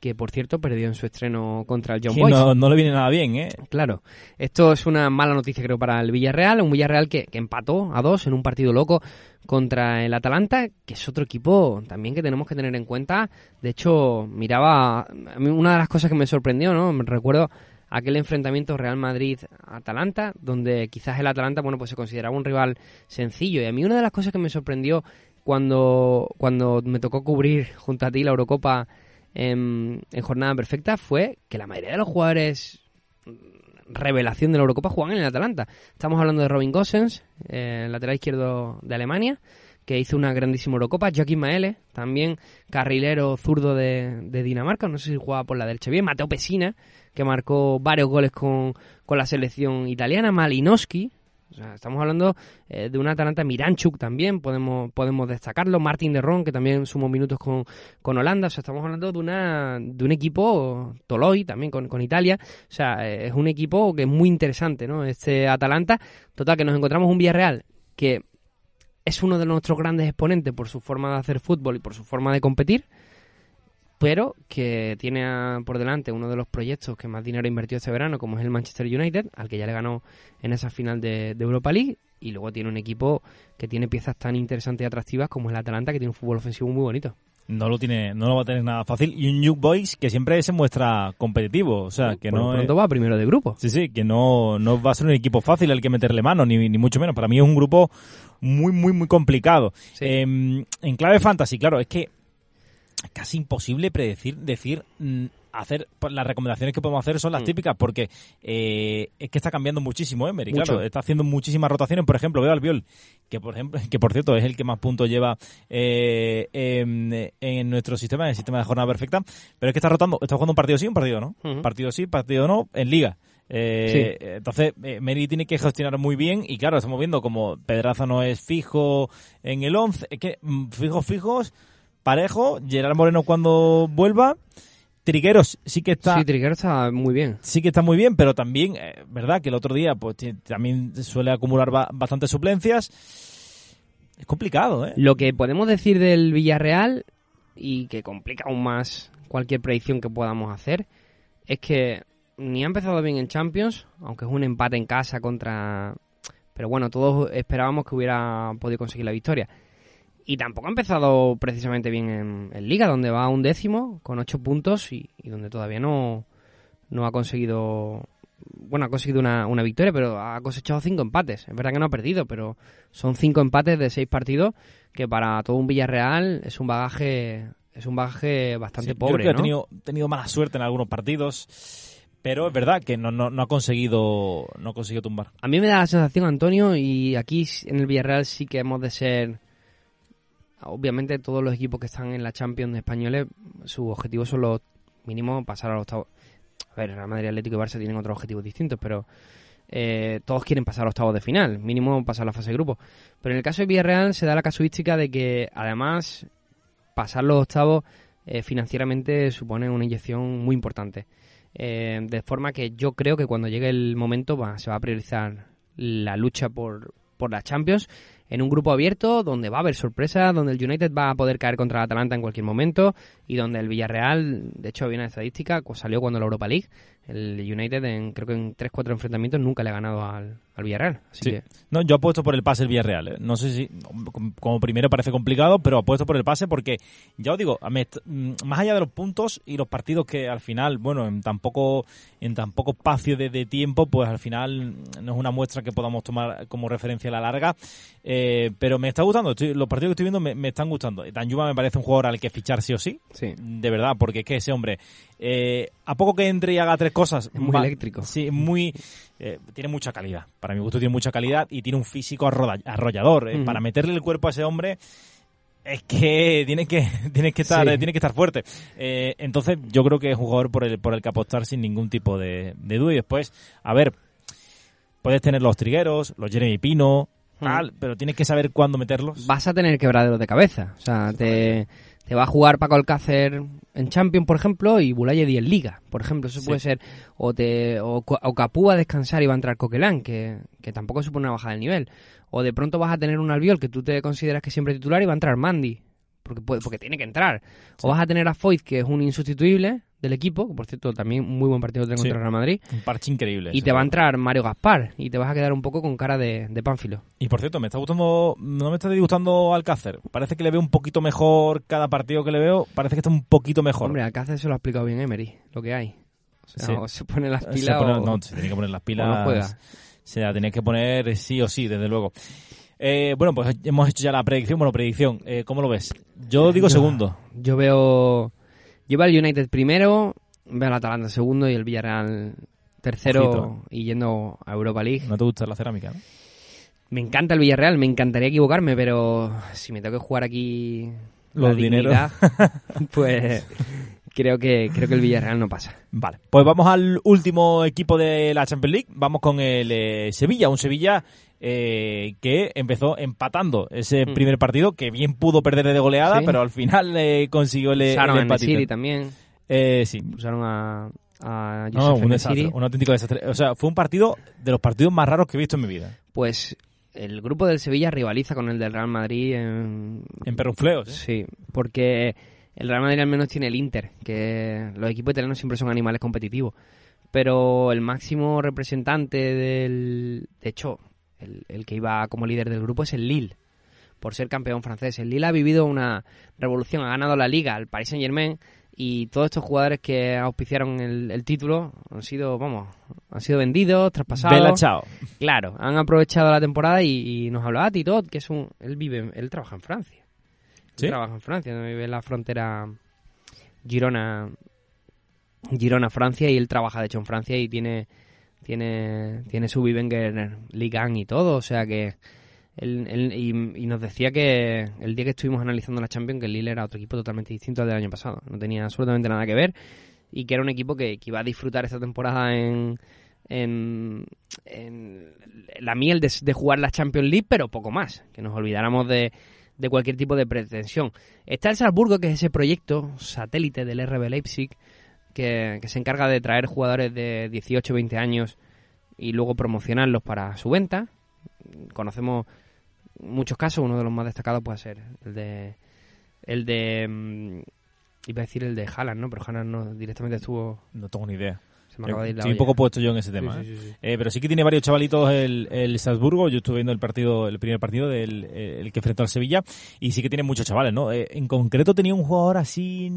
que por cierto perdió en su estreno contra el John Boys. no, no le viene nada bien, ¿eh? Claro, esto es una mala noticia creo para el Villarreal, un Villarreal que, que empató a dos en un partido loco contra el Atalanta, que es otro equipo también que tenemos que tener en cuenta. De hecho, miraba, a mí una de las cosas que me sorprendió, ¿no? Me recuerdo aquel enfrentamiento Real Madrid-Atalanta, donde quizás el Atalanta, bueno, pues se consideraba un rival sencillo. Y a mí una de las cosas que me sorprendió cuando, cuando me tocó cubrir junto a ti la Eurocopa en, en jornada perfecta fue que la mayoría de los jugadores revelación de la Eurocopa juegan en el Atalanta. Estamos hablando de Robin Gosens, eh, lateral izquierdo de Alemania, que hizo una grandísima Eurocopa. Joaquín Maele, también carrilero zurdo de, Dinamarca, no sé si jugaba por la derecha bien. Mateo Pesina, que marcó varios goles con, con la selección italiana. Malinowski, sea, estamos hablando eh, de un Atalanta Miranchuk también, podemos, podemos destacarlo. Martin de Ron, que también sumó minutos con, con Holanda. O sea, estamos hablando de, una, de un equipo, Toloi también con, con Italia. O sea, eh, es un equipo que es muy interesante, ¿no? Este Atalanta. Total, que nos encontramos un Villarreal que es uno de nuestros grandes exponentes por su forma de hacer fútbol y por su forma de competir, pero que tiene a- por delante uno de los proyectos que más dinero invertido este verano, como es el Manchester United, al que ya le ganó en esa final de, de Europa League, y luego tiene un equipo que tiene piezas tan interesantes y atractivas como el Atalanta, que tiene un fútbol ofensivo muy bonito. No lo tiene, no lo va a tener nada fácil. Y un Young Boys que siempre se muestra competitivo. O sea, que Por no es- pronto va primero de grupo. Sí, sí, que no, no va a ser un equipo fácil al que meterle mano, ni, ni mucho menos. Para mí es un grupo muy, muy, muy complicado. Sí. Em, en clave fantasy, claro, es que casi imposible predecir, decir, mm, hacer, pues, las recomendaciones que podemos hacer son las Mm. típicas, porque eh, es que está cambiando muchísimo Emery, Mucho. claro, está haciendo muchísimas rotaciones. Por ejemplo, veo al Viol, que por ejemplo, (laughs) que por cierto es el que más puntos lleva eh, en, en nuestro sistema, en el sistema de jornada perfecta, pero es que está rotando, está jugando un partido sí, un partido no, partido sí, partido no, en liga. Eh, Entonces, eh, Meri tiene que gestionar muy bien y claro, estamos viendo como Pedraza no es fijo en el 11, es que mm, fijos, fijos, parejo, Gerard Moreno cuando vuelva, Trigueros sí que está Sí, Triguero está muy bien. sí que está muy bien, pero también, eh, verdad, que el otro día pues también suele acumular ba- bastantes suplencias. Es complicado, ¿eh? Lo que podemos decir del Villarreal, y que complica aún más cualquier predicción que podamos hacer, es que ni ha empezado bien en Champions, aunque es un empate en casa contra... Pero bueno, todos esperábamos que hubiera podido conseguir la victoria. Y tampoco ha empezado precisamente bien en, en Liga, donde va a un décimo con ocho puntos y, y donde todavía no, no ha conseguido... Bueno, ha conseguido una, una victoria, pero ha cosechado cinco empates. Es verdad que no ha perdido, pero son cinco empates de seis partidos que para todo un Villarreal es un bagaje es un bagaje bastante Sí, yo creo pobre, que ha tenido, tenido mala suerte en algunos partidos. pero es verdad que no, no, no ha conseguido no ha conseguido tumbar. A mí me da la sensación, Antonio, y aquí en el Villarreal sí que hemos de ser obviamente todos los equipos que están en la Champions españoles, su objetivo son los mínimos pasar a los octavos. A ver, Real Madrid, Atlético y Barça tienen otros objetivos distintos, pero eh, todos quieren pasar a octavos de final, mínimo pasar a la fase de grupo. Pero en el caso de Villarreal se da la casuística de que además pasar los octavos eh, financieramente supone una inyección muy importante. Eh, de forma que yo creo que cuando llegue el momento va, se va a priorizar la lucha por, por la Champions en un grupo abierto donde va a haber sorpresa, donde el United va a poder caer contra el Atalanta en cualquier momento y donde el Villarreal, de hecho había una estadística, pues salió cuando la Europa League, el United en, creo que en 3-4 enfrentamientos nunca le ha ganado al, al Villarreal. Así que... No, yo apuesto por el pase el Villarreal. ¿eh? No sé si como primero parece complicado, pero apuesto por el pase porque ya os digo, mm, más allá de los puntos y los partidos que al final, bueno, en tan poco, en tan poco espacio de, tiempo, pues al final no es una muestra que podamos tomar como referencia a la larga. Eh, pero me está gustando, los partidos que estoy viendo me, están gustando. Danjuma me parece un jugador al que fichar sí o sí. Sí. De verdad, porque es que ese hombre, eh, a poco que entre y haga tres cosas. Es muy eléctrico. Sí, muy. Eh, tiene mucha calidad. Para mi gusto tiene mucha calidad y tiene un físico arrollador. Eh. Para meterle el cuerpo a ese hombre es que (laughs) tiene que tiene que estar tiene que estar fuerte entonces yo creo que es un jugador por el por el que apostar sin ningún tipo de, duda y después a ver puedes tener los trigueros los Jeremy Pino tal, pero tienes que saber cuándo meterlos vas a tener quebraderos de cabeza o sea te te va a jugar Paco Alcácer en Champions, por ejemplo, y Bulayedi en Liga, por ejemplo. Eso puede ser. O, te, o, Capú a descansar y va a entrar Coquelán, que, que tampoco supone una bajada de nivel. O de pronto vas a tener un albiol que tú te consideras que siempre titular y va a entrar Mandy, porque, puede, porque tiene que entrar. O vas a tener a Foyt, que es un insustituible, del equipo, que por cierto también un muy buen partido de contra Real Madrid. Un parche increíble. Y te va a entrar Mario Gaspar y te vas a quedar un poco con cara de, de pánfilo. Y por cierto, me está gustando, no me está disgustando Alcácer. Parece que le veo un poquito mejor cada partido que le veo, parece que está un poquito mejor. Hombre, Alcácer se lo ha explicado bien Emery, lo que hay. O sea, se pone las pilas No, se tiene que poner las pilas. Se la tenía que poner sí o sí, desde luego. Eh, bueno, pues hemos hecho ya la predicción. Bueno, predicción, eh, ¿cómo lo ves? Yo digo segundo. Yo veo... Lleva el United primero, Veo al Atalanta segundo y el Villarreal tercero y yendo a Europa League. ¿No te gusta la cerámica? Me encanta el Villarreal, me encantaría equivocarme, pero si me tengo que jugar aquí los dineros, (laughs) pues creo que creo que el Villarreal no pasa. Vale, pues vamos al último equipo de la Champions League. Vamos con el eh, Sevilla, un Sevilla eh, que empezó empatando ese mm. primer partido, que bien pudo perder de goleada, pero al final eh, consiguió el, el también. Eh, sí. Usaron a, a no, un, desastre, un auténtico desastre. O sea, fue un partido de los partidos más raros que he visto en mi vida. Pues el grupo del Sevilla rivaliza con el del Real Madrid en... En perrufleos, ¿eh? Sí, porque el Real Madrid al menos tiene el Inter, que los equipos italianos siempre son animales competitivos. Pero el máximo representante del... De hecho, el, el que iba como líder del grupo es el Lille, por ser campeón francés. El Lille ha vivido una revolución, ha ganado la Liga al Paris Saint-Germain y todos estos jugadores que auspiciaron el, título han sido, vamos, han sido vendidos, traspasados. Bella chao. Claro, han aprovechado la temporada y, nos hablaba Tito, que es un, él vive, él trabaja en Francia. ¿Sí? trabaja en Francia, vive en la frontera Girona, Girona, Francia, y él trabaja de hecho en Francia y tiene, tiene, tiene su Vivenger Ligan y todo, o sea que y, nos decía que el día que estuvimos analizando la Champions, que el Lille era otro equipo totalmente distinto al del año pasado. No tenía absolutamente nada que ver. Y que era un equipo que, iba a disfrutar esta temporada en, en, la miel de, jugar la Champions League, pero poco más. Que nos olvidáramos de, de cualquier tipo de pretensión. Está el Salzburgo, que es ese proyecto satélite del RB Leipzig, que, que se encarga de traer jugadores de 18 20 años y luego promocionarlos para su venta. Conocemos muchos casos, uno de los más destacados puede ser el de. El de. Mm, iba a decir el de Haaland, ¿no? Pero Haaland no directamente estuvo. No tengo ni idea. Se me acaba de ir la un poco puesto yo en ese tema. ¿eh? Eh, pero sí que tiene varios chavalitos el, el Salzburgo. Yo estuve viendo el partido, el primer partido del el que enfrentó al Sevilla. Y sí que tiene muchos chavales, ¿no? Eh, en concreto tenía un jugador así.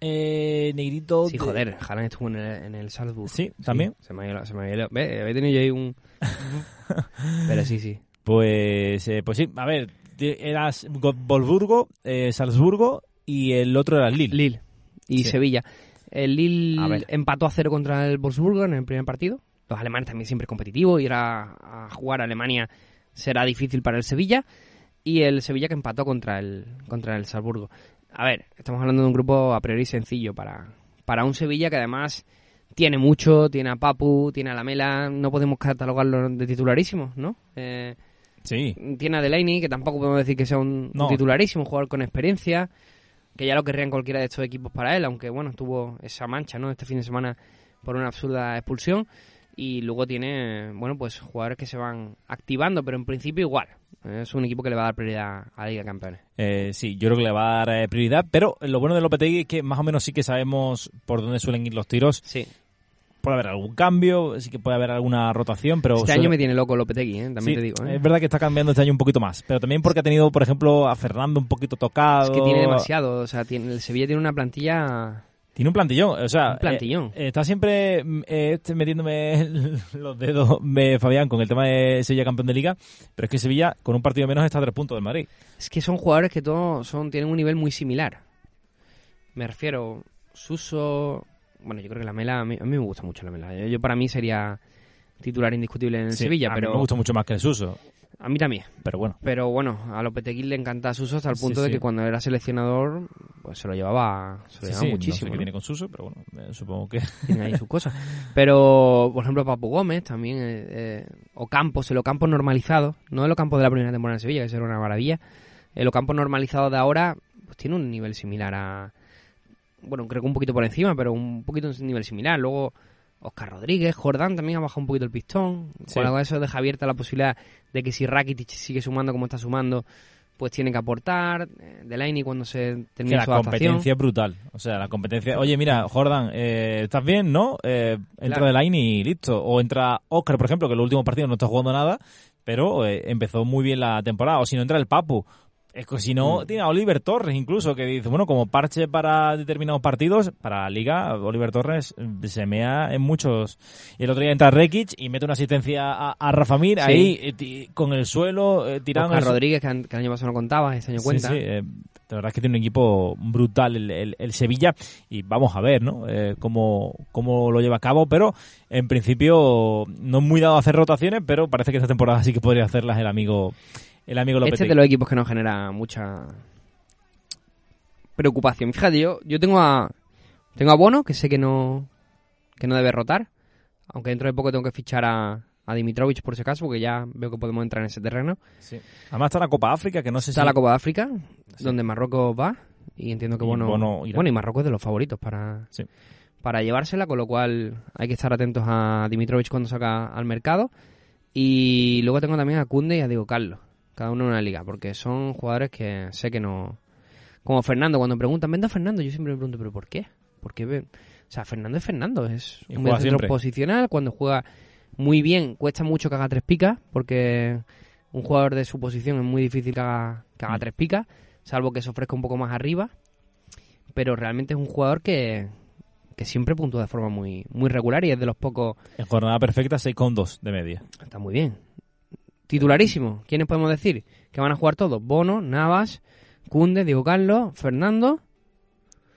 Eh, negrito. Sí, joder, Haaland estuvo en el, en el Salzburg. Sí, también. se me había, se me había, ve, había tenido yo ahí un. (laughs) Pero sí, sí. Pues, eh, pues sí, a ver, eras Wolfsburgo, eh, Salzburgo y el otro era Lille. Lille y Sevilla. El Lille empató a cero contra el Wolfsburgo en el primer partido. Los alemanes también siempre competitivos. Ir a, a jugar a Alemania será difícil para el Sevilla. Y el Sevilla que empató contra el, contra el Salzburgo. A ver, estamos hablando de un grupo a priori sencillo para, para un Sevilla que además tiene mucho, tiene a Papu, tiene a Lamela, no podemos catalogarlo de titularísimo, ¿no? Eh, sí. Tiene a Delaney, que tampoco podemos decir que sea un, titularísimo, un jugador con experiencia, que ya lo querrían cualquiera de estos equipos para él, aunque bueno, tuvo esa mancha, ¿no? Este fin de semana por una absurda expulsión. Y luego tiene, bueno, pues jugadores que se van activando, pero en principio igual. Es un equipo que le va a dar prioridad a la Liga de Campeones. Eh, sí, yo creo que le va a dar eh, prioridad, pero lo bueno de Lopetegui es que más o menos sí que sabemos por dónde suelen ir los tiros. Sí. Puede haber algún cambio, sí que puede haber alguna rotación, pero... Este año me tiene loco Lopetegui, ¿eh? también te digo. Es verdad que está cambiando este año un poquito más, pero también porque ha tenido, por ejemplo, a Fernando un poquito tocado. Es que tiene demasiado, o sea, tiene, el Sevilla tiene una plantilla tiene un plantillón, o sea, un plantillón. Eh, está siempre mm, eh, este, metiéndome (laughs) los dedos de Fabián con el tema de Sevilla campeón de liga, pero es que Sevilla con un partido menos está a tres puntos del Madrid. Es que son jugadores que todos son tienen un nivel muy similar. Me refiero, Suso, bueno, yo creo que la Mela, a mí, me gusta mucho la Mela. Yo, para mí sería titular indiscutible en el Sevilla, pero me gusta mucho más que el Suso. A mí también. Pero bueno. Pero bueno, a Lopetegui le encanta Suso hasta el punto de que cuando era seleccionador, pues se lo llevaba, se lo llevaba muchísimo. No sé qué tiene con Suso, pero bueno, eh, supongo que. (laughs) Tiene ahí sus cosas. Pero, por ejemplo, Papu Gómez también, eh, eh, Ocampos, el Ocampo normalizado, no el Ocampo de la primera temporada en Sevilla, que eso era una maravilla. El Ocampo normalizado de ahora, pues tiene un nivel similar a. Bueno, creo que un poquito por encima, pero un poquito un nivel similar. Luego. Oscar Rodríguez, Jordán también ha bajado un poquito el pistón. Algo de eso deja abierta la posibilidad de que si Rakitic sigue sumando como está sumando, pues tiene que aportar. Eh, Delaney cuando se termine su La competencia es brutal. O sea, la competencia. Oye, mira, Jordan, eh, ¿estás bien, no? Eh, entra Delaney y listo. O entra Oscar, por ejemplo, que en los últimos partidos no está jugando nada, pero eh, empezó muy bien la temporada. O si no entra el Papu. Es que si no, mm. tiene a Oliver Torres incluso, que dice, bueno, como parche para determinados partidos, para la liga, Oliver Torres mm, se mea en muchos. Y el otro día entra Rekic y mete una asistencia a, Rafa Mir ahí eh, con el suelo, eh, tirando. A Rodríguez, que, el año pasado no contaba, este año cuenta. Sí, eh, la verdad es que tiene un equipo brutal el, Sevilla y vamos a ver ¿no? cómo, cómo lo lleva a cabo, pero en principio no es muy dado a hacer rotaciones, pero parece que esta temporada sí que podría hacerlas el amigo el amigo Este es de los equipos que nos genera mucha preocupación. Fíjate, yo, yo tengo a tengo a Bono, que sé que no que no debe rotar, aunque dentro de poco tengo que fichar a, a Dimitrovich por si acaso, porque ya veo que podemos entrar en ese terreno. Sí. Además está la Copa África, que no sé está la Copa África, donde Marruecos va, y entiendo que Bono... Bueno, y Marruecos es de los favoritos para, para llevársela, con lo cual hay que estar atentos a Dimitrovich cuando saca al mercado. Y luego tengo también a Kunde y a Diego Carlos cada uno en una liga, porque son jugadores que sé que no... Como Fernando, cuando preguntan, vendo a Fernando, yo siempre me pregunto, ¿pero por qué? Porque, o sea, Fernando es Fernando, es un centro posicional, cuando juega muy bien, cuesta mucho que haga tres picas, porque un jugador de su posición es muy difícil que haga, que haga mm. tres picas, salvo que se ofrezca un poco más arriba, pero realmente es un jugador que, que siempre puntúa de forma muy, muy regular y es de los pocos... En jornada perfecta 6,2 de media. Está muy bien. Titularísimo. ¿Quiénes podemos decir? Que van a jugar todos. Bono, Navas, Cunde, Diego Carlos, Fernando.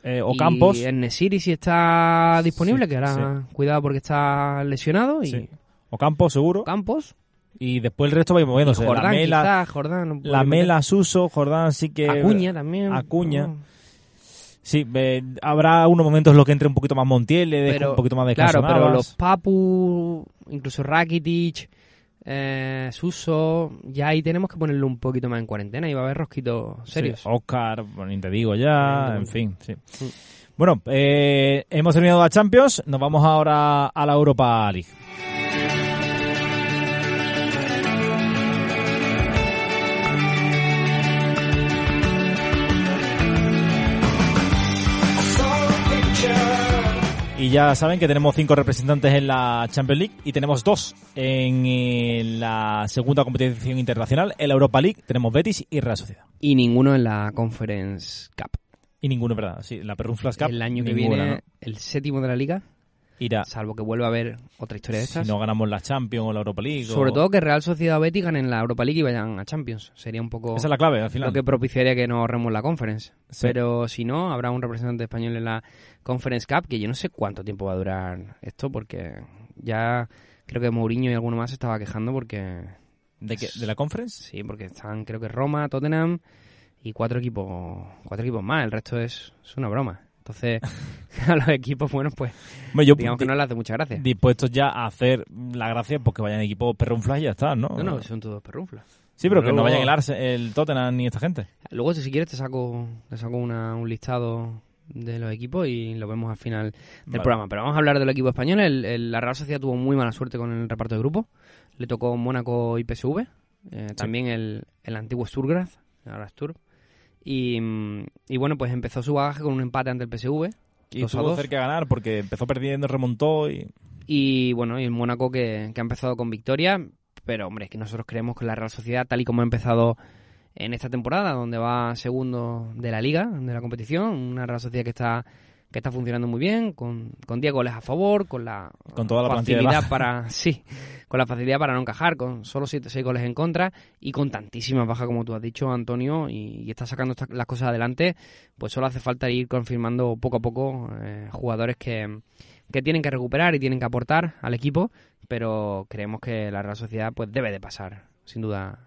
Eh, o Campos. Y Nesiri si está disponible, que ahora cuidado porque está lesionado. Y... O Campos, seguro. Campos. Y después el resto va moviéndose. Jordán, la Mela, Jordán, la Mela, Suso, Jordán sí que... Acuña también. Acuña. Sí, habrá unos momentos en los que entre un poquito más Montiel, le deja un poquito más de Claro, pero los Papu, incluso Rakitic, eh, Suso, ya ahí tenemos que ponerlo un poquito más en cuarentena y va a haber rosquitos serios. Oscar, ni te digo ya, en fin, sí. Mm. Bueno, eh, hemos terminado la Champions, nos vamos ahora a la Europa League. Y ya saben que tenemos cinco representantes en la Champions League y tenemos dos en eh, la segunda competición internacional, en la Europa League. Tenemos Betis y Real Sociedad. Y ninguno en la Conference Cup. Y ninguno, ¿verdad? Sí, la Perrunflas Cup. El año que viene, el séptimo de la liga Irá. salvo que vuelva a haber otra historia de Si estas. no ganamos la Champions o la Europa League. o- Sobre todo que Real Sociedad Betis ganen la Europa League y vayan a Champions. Sería un poco Esa es la clave al final. lo que propiciaría que nos ahorremos la Conference. Sí. Pero si no, habrá un representante español en la Conference Cup, que yo no sé cuánto tiempo va a durar esto, porque ya creo que Mourinho y alguno más se estaba quejando porque... ¿De, qué? ¿De la Conference? Sí, porque están creo que Roma, Tottenham y cuatro equipos cuatro equipos más. El resto es, es una broma. Entonces, (laughs) a los equipos buenos, pues Hombre, yo digamos que no les hace mucha gracia. dispuestos ya a hacer la gracia porque vayan equipos perrunflas y ya está, ¿no? No, no, son todos perrunflas. Sí, pero que no vayan el, Arse- el Tottenham ni esta gente. Luego, si quieres, te saco, te saco una- un listado de los equipos y lo vemos al final del Vale. programa. Pero vamos a hablar del equipo español. El- el- la Real Sociedad tuvo muy mala suerte con el reparto de grupo. Le tocó Mónaco y PSV. eh, También el, el antiguo Sturgraz, ahora Sturm. Y, mm, y bueno, pues empezó su bagaje con un empate ante el PSV. Y tuvo de ganar porque empezó perdiendo, remontó y... Y bueno, y el Mónaco que, que ha empezado con victoria. Pero hombre, es que nosotros creemos que la Real Sociedad, tal y como ha empezado en esta temporada, donde va segundo de la liga, de la competición, una Real Sociedad que está que está funcionando muy bien, con, con 10 goles a favor, con la Con toda la facilidad para (laughs) sí, con la facilidad para no encajar, con solo 7 6 goles en contra y con tantísimas bajas como tú has dicho, Antonio, y, y está sacando estas- las cosas adelante, pues solo hace falta ir confirmando poco a poco eh, jugadores que, que tienen que recuperar y tienen que aportar al equipo, pero creemos que la Real Sociedad pues debe de pasar, sin duda,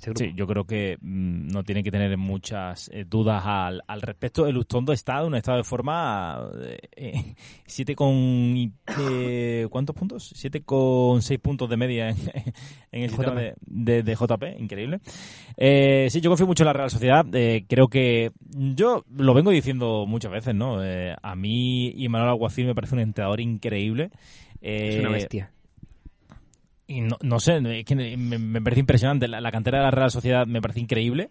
este grupo. Sí, yo creo que mm, no tiene que tener muchas eh, dudas al, al respecto. El Ustondo está en un estado de forma eh, 7 con... eh, ¿Cuántos puntos? 7 con 6 puntos de media en, (laughs) en el sistema de, de- de JP. Increíble. Eh, sí, yo confío mucho en la Real Sociedad. Eh, creo que... Yo lo vengo diciendo muchas veces, ¿no? Eh, a mí y Manuel Alguacil me parece un entrenador increíble. es una Eh, bestia. Y no, no sé, es que me, me parece impresionante. La, la cantera de la Real Sociedad me parece increíble.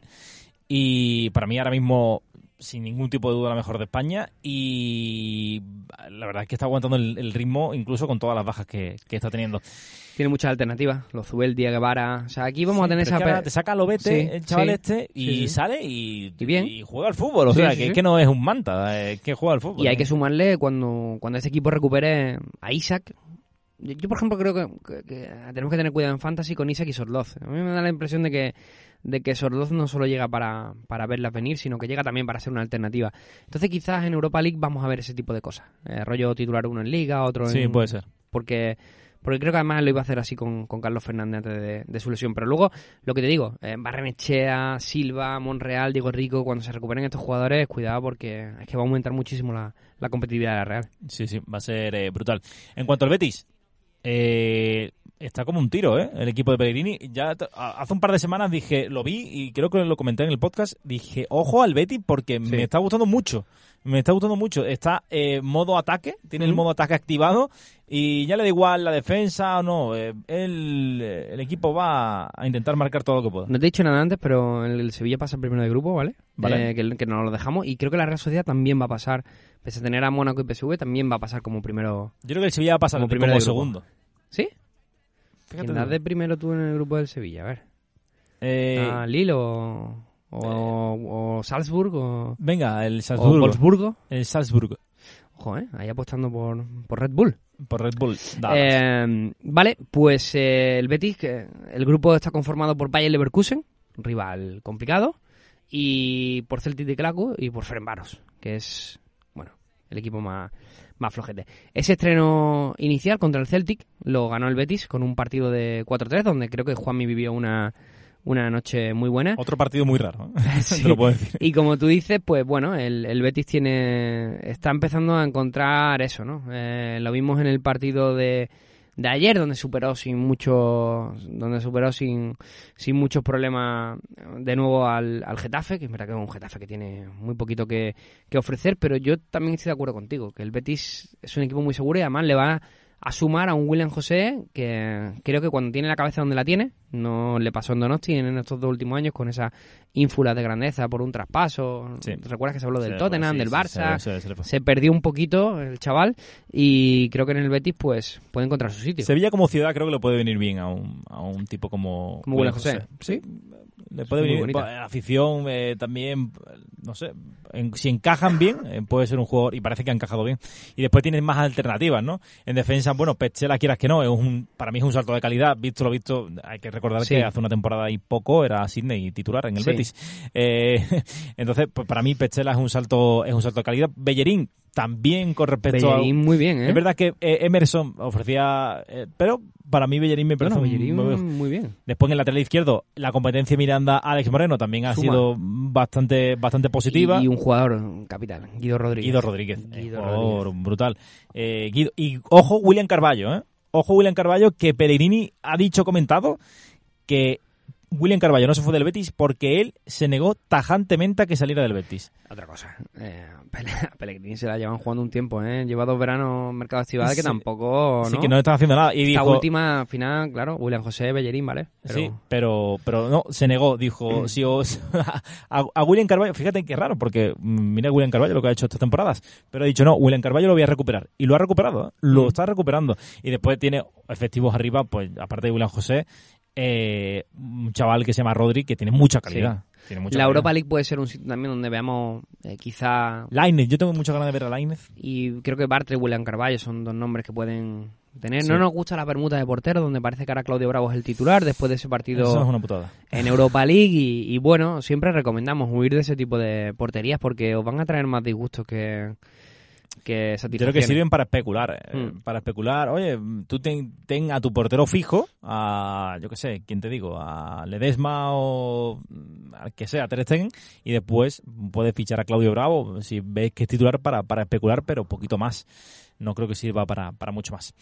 Y para mí ahora mismo, sin ningún tipo de duda, la mejor de España. Y la verdad es que está aguantando el, el ritmo, incluso con todas las bajas que, que está teniendo. Tiene muchas alternativas, los Zubeldia, Guevara, o sea, aquí vamos a tener Pero es esa... que te saca lo vete Sí, el chaval sí, este y sale y, Y bien. juega al fútbol. O sea, que es que no es un manta, es que juega al fútbol. Y hay que sumarle cuando, cuando este equipo recupere a Isaac. Yo, por ejemplo, creo que, que- que tenemos que tener cuidado en Fantasy con Isaac y Sorloz. A mí me da la impresión de que, de que Sorloz no solo llega para, para verlas venir, sino que llega también para ser una alternativa. Entonces, quizás en Europa League vamos a ver ese tipo de cosas. Eh, rollo titular uno en Liga, otro en... Sí, puede ser. Porque, porque creo que además lo iba a hacer así con, con Carlos Fernández antes de, de su lesión. Pero luego, lo que te digo, eh, Barrenechea, Silva, Monreal, Diego Rico, cuando se recuperen estos jugadores, cuidado porque es que va a aumentar muchísimo la, la competitividad de la Real. Sí, sí, va a ser eh, brutal. En cuanto al Betis, eh, está como un tiro, ¿eh? El equipo de Pellegrini. Ya hace un par de semanas dije, lo vi y creo que lo comenté en el podcast. Dije, ojo al Betis porque me está gustando mucho. Me está gustando mucho. Está eh, modo ataque, tiene el modo ataque activado y ya le da igual la defensa o no. eh, el, el equipo va a intentar marcar todo lo que pueda. No te he dicho nada antes, pero el, el Sevilla pasa primero de grupo, ¿vale? Vale. Eh, que, que nos lo dejamos. Y creo que la Real Sociedad también va a pasar, pese a tener a Mónaco y PSV, también va a pasar como primero. Yo creo que el Sevilla va a pasar Como como, primero grupo. segundo. ¿Sí? Fíjate ¿Quién das de primero tú en el grupo del Sevilla? A ver. Eh, ¿A Lille o, o, o Salzburg o, venga, el o Salzburgo. Wolfsburgo? El Salzburgo. Ojo, ¿eh? Ahí apostando por, por Red Bull. Por Red Bull. Eh, vale, pues eh, el Betis, que el grupo está conformado por Bayer Leverkusen, rival complicado, y por Celtic de Krakow y por Ferencváros, que es, el equipo más, más flojete. Ese estreno inicial contra el Celtic lo ganó el Betis con un partido de 4-3, donde creo que Juanmi vivió una, una noche muy buena. Otro partido muy raro, ¿eh? (laughs) Sí. te lo puedo decir. Y como tú dices, pues bueno, el, el Betis tiene está empezando a encontrar eso, ¿no? Eh, lo vimos en el partido de, de ayer, donde superó sin mucho, donde superó sin, sin muchos problemas de nuevo al, al Getafe, que es verdad que es un Getafe que tiene muy poquito que, que ofrecer, pero yo también estoy de acuerdo contigo, que el Betis es un equipo muy seguro y además le va a sumar a un William José que creo que cuando tiene la cabeza donde la tiene, no le pasó en Donosti en estos dos últimos años con esa ínfula de grandeza por un traspaso. Sí. ¿Recuerdas que se habló del Tottenham, sí, del Barça? se- se- se perdió un poquito el chaval y creo que en el Betis pues puede encontrar su sitio. Sevilla como ciudad creo que le puede venir bien a un, a un tipo como... Como William José. Sí, Le puede venir afición eh, también, no sé, en- si encajan bien, eh, puede ser un jugador y parece que ha encajado bien. Y después tienes más alternativas, ¿no? En defensa, bueno, Pechela, quieras que no, es un, para mí es un salto de calidad. Visto lo visto, hay que recordar Sí. que hace una temporada y poco era Sidney titular en el Sí. Betis. Eh, (laughs) entonces, pues para mí Pechela es un salto, es un salto de calidad. Bellerín también con respecto a Bellerín muy bien, ¿eh? es verdad que eh, Emerson ofrecía, eh, pero para mí Bellerín me parece Bueno, un- Bellerín muy- muy bien. Después en el lateral izquierdo, la competencia Miranda-Alex Moreno también ha Suma. sido bastante bastante positiva. Y, y un jugador capital, Guido Rodríguez. Guido Rodríguez, Guido eh, jugador Rodríguez. brutal. Eh, Guido- y ojo William Carballo, ¿eh? Ojo William Carballo que Pellegrini ha dicho, comentado, que William Carballo no se fue del Betis porque él se negó tajantemente a que saliera del Betis. Otra cosa. Eh, Pellegrini se la llevan jugando un tiempo, ¿eh? Lleva dos veranos mercado estival que Sí. tampoco, ¿no? que no están haciendo nada. Y Esta dijo, última final, claro, William José Bellerín, ¿vale? Pero- Sí, pero, pero no, se negó, dijo, si os, (laughs) a, a William Carballo, fíjate qué raro, porque mm, mira William Carballo lo que ha hecho estas temporadas, pero ha dicho, no, William Carballo lo voy a recuperar, y lo ha recuperado, ¿eh? lo Mm. está recuperando, y después tiene efectivos arriba, pues aparte de William José, eh, un chaval que se llama Rodri, que tiene mucha calidad. Tiene mucha La calidad. Europa League puede ser un sitio también donde veamos eh, quizá... Lainez, yo tengo muchas ganas de ver a Lainez. Y creo que Bartra y William Carvalho son dos nombres que pueden tener. Sí. No nos gusta la permuta de portero, donde parece que ahora Claudio Bravo es el titular después de ese partido Eso es una putada. en Europa League. Y, y bueno, siempre recomendamos huir de ese tipo de porterías porque os van a traer más disgustos que, que Yo creo que sirven para especular. eh, Mm. Para especular, oye, tú ten, ten a tu portero fijo, a, yo qué sé, ¿quién te digo? A Ledesma o mm, al que sea, a Ter Stegen, y después puedes fichar a Claudio Bravo si ves que es titular para, para especular, pero poquito más. No creo que sirva para, para mucho más.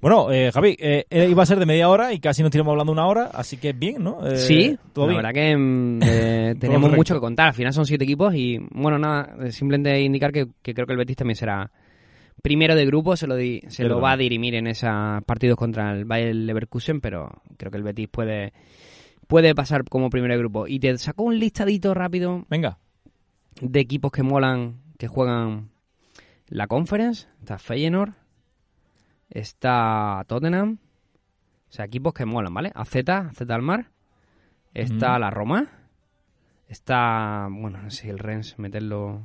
Bueno, eh, Javi, eh, eh, iba a ser de media hora y casi nos tiramos hablando una hora, así que bien, ¿no? Eh, Sí, todo la bien. verdad que mm, eh, (laughs) tenemos mucho que contar. Al final son siete equipos y, bueno, nada, simplemente indicar que, que creo que el Betis también será primero de grupo, se lo, di- se lo va a dirimir en esos partidos contra el Bayer Leverkusen, pero creo que el Betis puede, puede pasar como primero de grupo. Y te saco un listadito rápido Venga, de equipos que molan, que juegan la Conference. Está Feyenoord, está Tottenham. O sea, equipos que molan, ¿vale? AZ, AZ Almar. Está la Roma. Está, bueno, no sé si el Rennes meterlo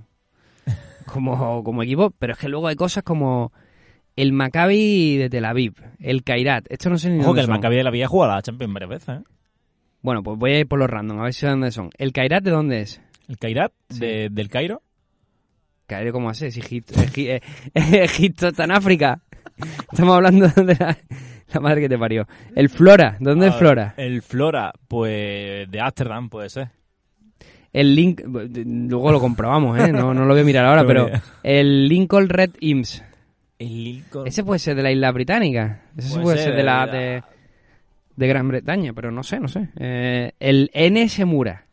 (laughs) como, como equipo, pero es que luego hay cosas como el Maccabi de Tel Aviv, el Kairat. Esto no sé ni ojo dónde que el son. Maccabi de la Villa juega a la Champions varias veces, ¿eh? Bueno, pues voy a ir por los random, a ver si de dónde son. ¿El Kairat de dónde es? El Kairat Sí. de- del Cairo. Caer como así, es Egipto, Egi- eh, (laughs) Egipto está en África. Estamos hablando (laughs) de la, la madre que te parió. El Flora, ¿dónde es Ah, Flora? El Flora, pues de Ámsterdam puede ser. El link, luego lo comprobamos, ¿eh? No, no lo voy a mirar ahora, (laughs) Pero el Lincoln Red Imps. El Lincoln. Ese puede ser de la isla británica. Ese Puede puede ser ser de la de la- de, de Gran Bretaña, pero no sé, no sé. Eh, el NS Mura.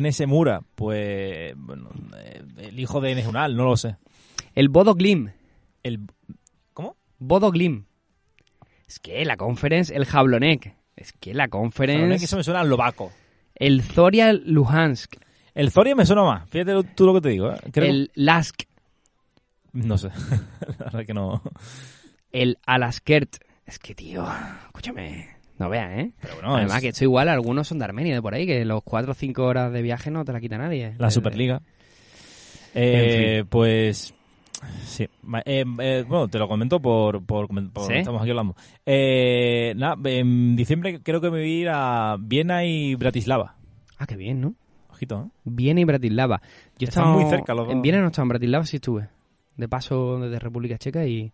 NS Mura, pues bueno, eh, el hijo de Enes Unal, no lo sé. El Bodo Glim. El ¿Cómo? Bodo Glim. Es que la conference, el Jablonek. Es que la conference. Eso me suena al Lobaco. El Zoria Luhansk. El Zoria me suena más. Fíjate tú lo que te digo. ¿eh? Creo- El Lask. No sé. (laughs) La verdad que no. El Alaskert. Es que, tío, escúchame. No veas, ¿eh? Pero bueno, Además, es que esto igual, algunos son de Armenia de por ahí, que los 4 o 5 horas de viaje no te la quita nadie. la Eh, Superliga. Eh, Pues sí. Eh, eh, bueno, te lo comento por, por, por- ¿Sí? estamos aquí hablando. Eh, nada, en diciembre creo que me voy a ir a Viena y Bratislava. Ah, qué bien, ¿no? Ojito, ¿eh? Viena y Bratislava. Yo Están estaba muy cerca los. En Viena no estaba, en Bratislava sí estuve. De paso desde República Checa y,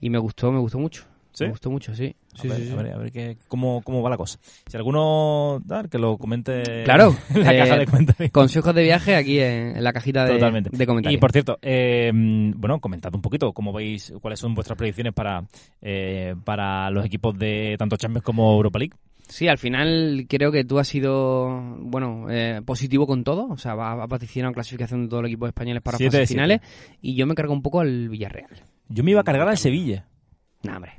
y me gustó, me gustó mucho. ¿Sí? Me gustó mucho, sí. A Sí, ver, sí, a ver, a ver cómo, cómo va la cosa. Si alguno, tal, que lo comente (laughs) Claro, en (laughs) la eh, caja de comentarios. Consejos de viaje aquí en, en la cajita de, Totalmente. de comentarios. Y por cierto, eh, bueno, comentad un poquito cómo veis, cuáles son vuestras predicciones para, eh, para los equipos de tanto Champions como Europa League. Sí, al final creo que tú has sido, bueno, eh, positivo con todo. O sea, va a en clasificación de todos los equipos españoles para siete. finales. Y yo me cargo un poco al Villarreal. Yo me iba a cargar al Sevilla. Nah, hombre.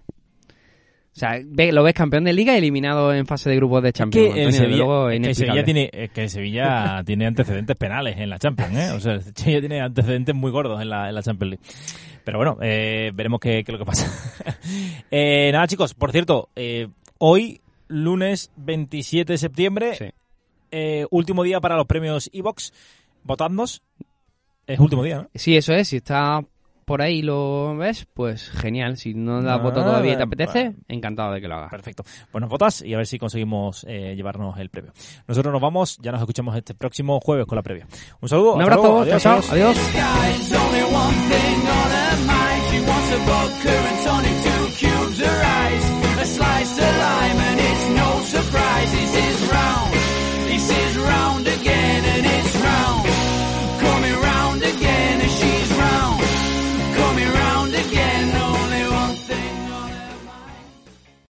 O sea, ve- lo ves campeón de liga y eliminado en fase de grupos de Champions. que Sevilla, luego que. Sevilla tiene, que Sevilla tiene antecedentes penales en la Champions, ¿eh? O sea, (laughs) Sevilla tiene antecedentes muy gordos en la, en la Champions League. Pero bueno, eh, veremos qué, qué es lo que pasa. (laughs) eh, nada, chicos, por cierto, eh, hoy, lunes 27 de septiembre, Sí. último día para los premios Evox. Votadnos. Es último día, ¿no? Sí, eso es. Si está por ahí lo ves, pues genial. Si no la has ah, todavía y te apetece, encantado de que lo hagas. Perfecto. Pues nos votas y a ver si conseguimos eh, llevarnos el premio. Nosotros nos vamos, ya nos escuchamos este próximo jueves con la previa. Un saludo. Un abrazo. Luego, adiós. Chao, adiós.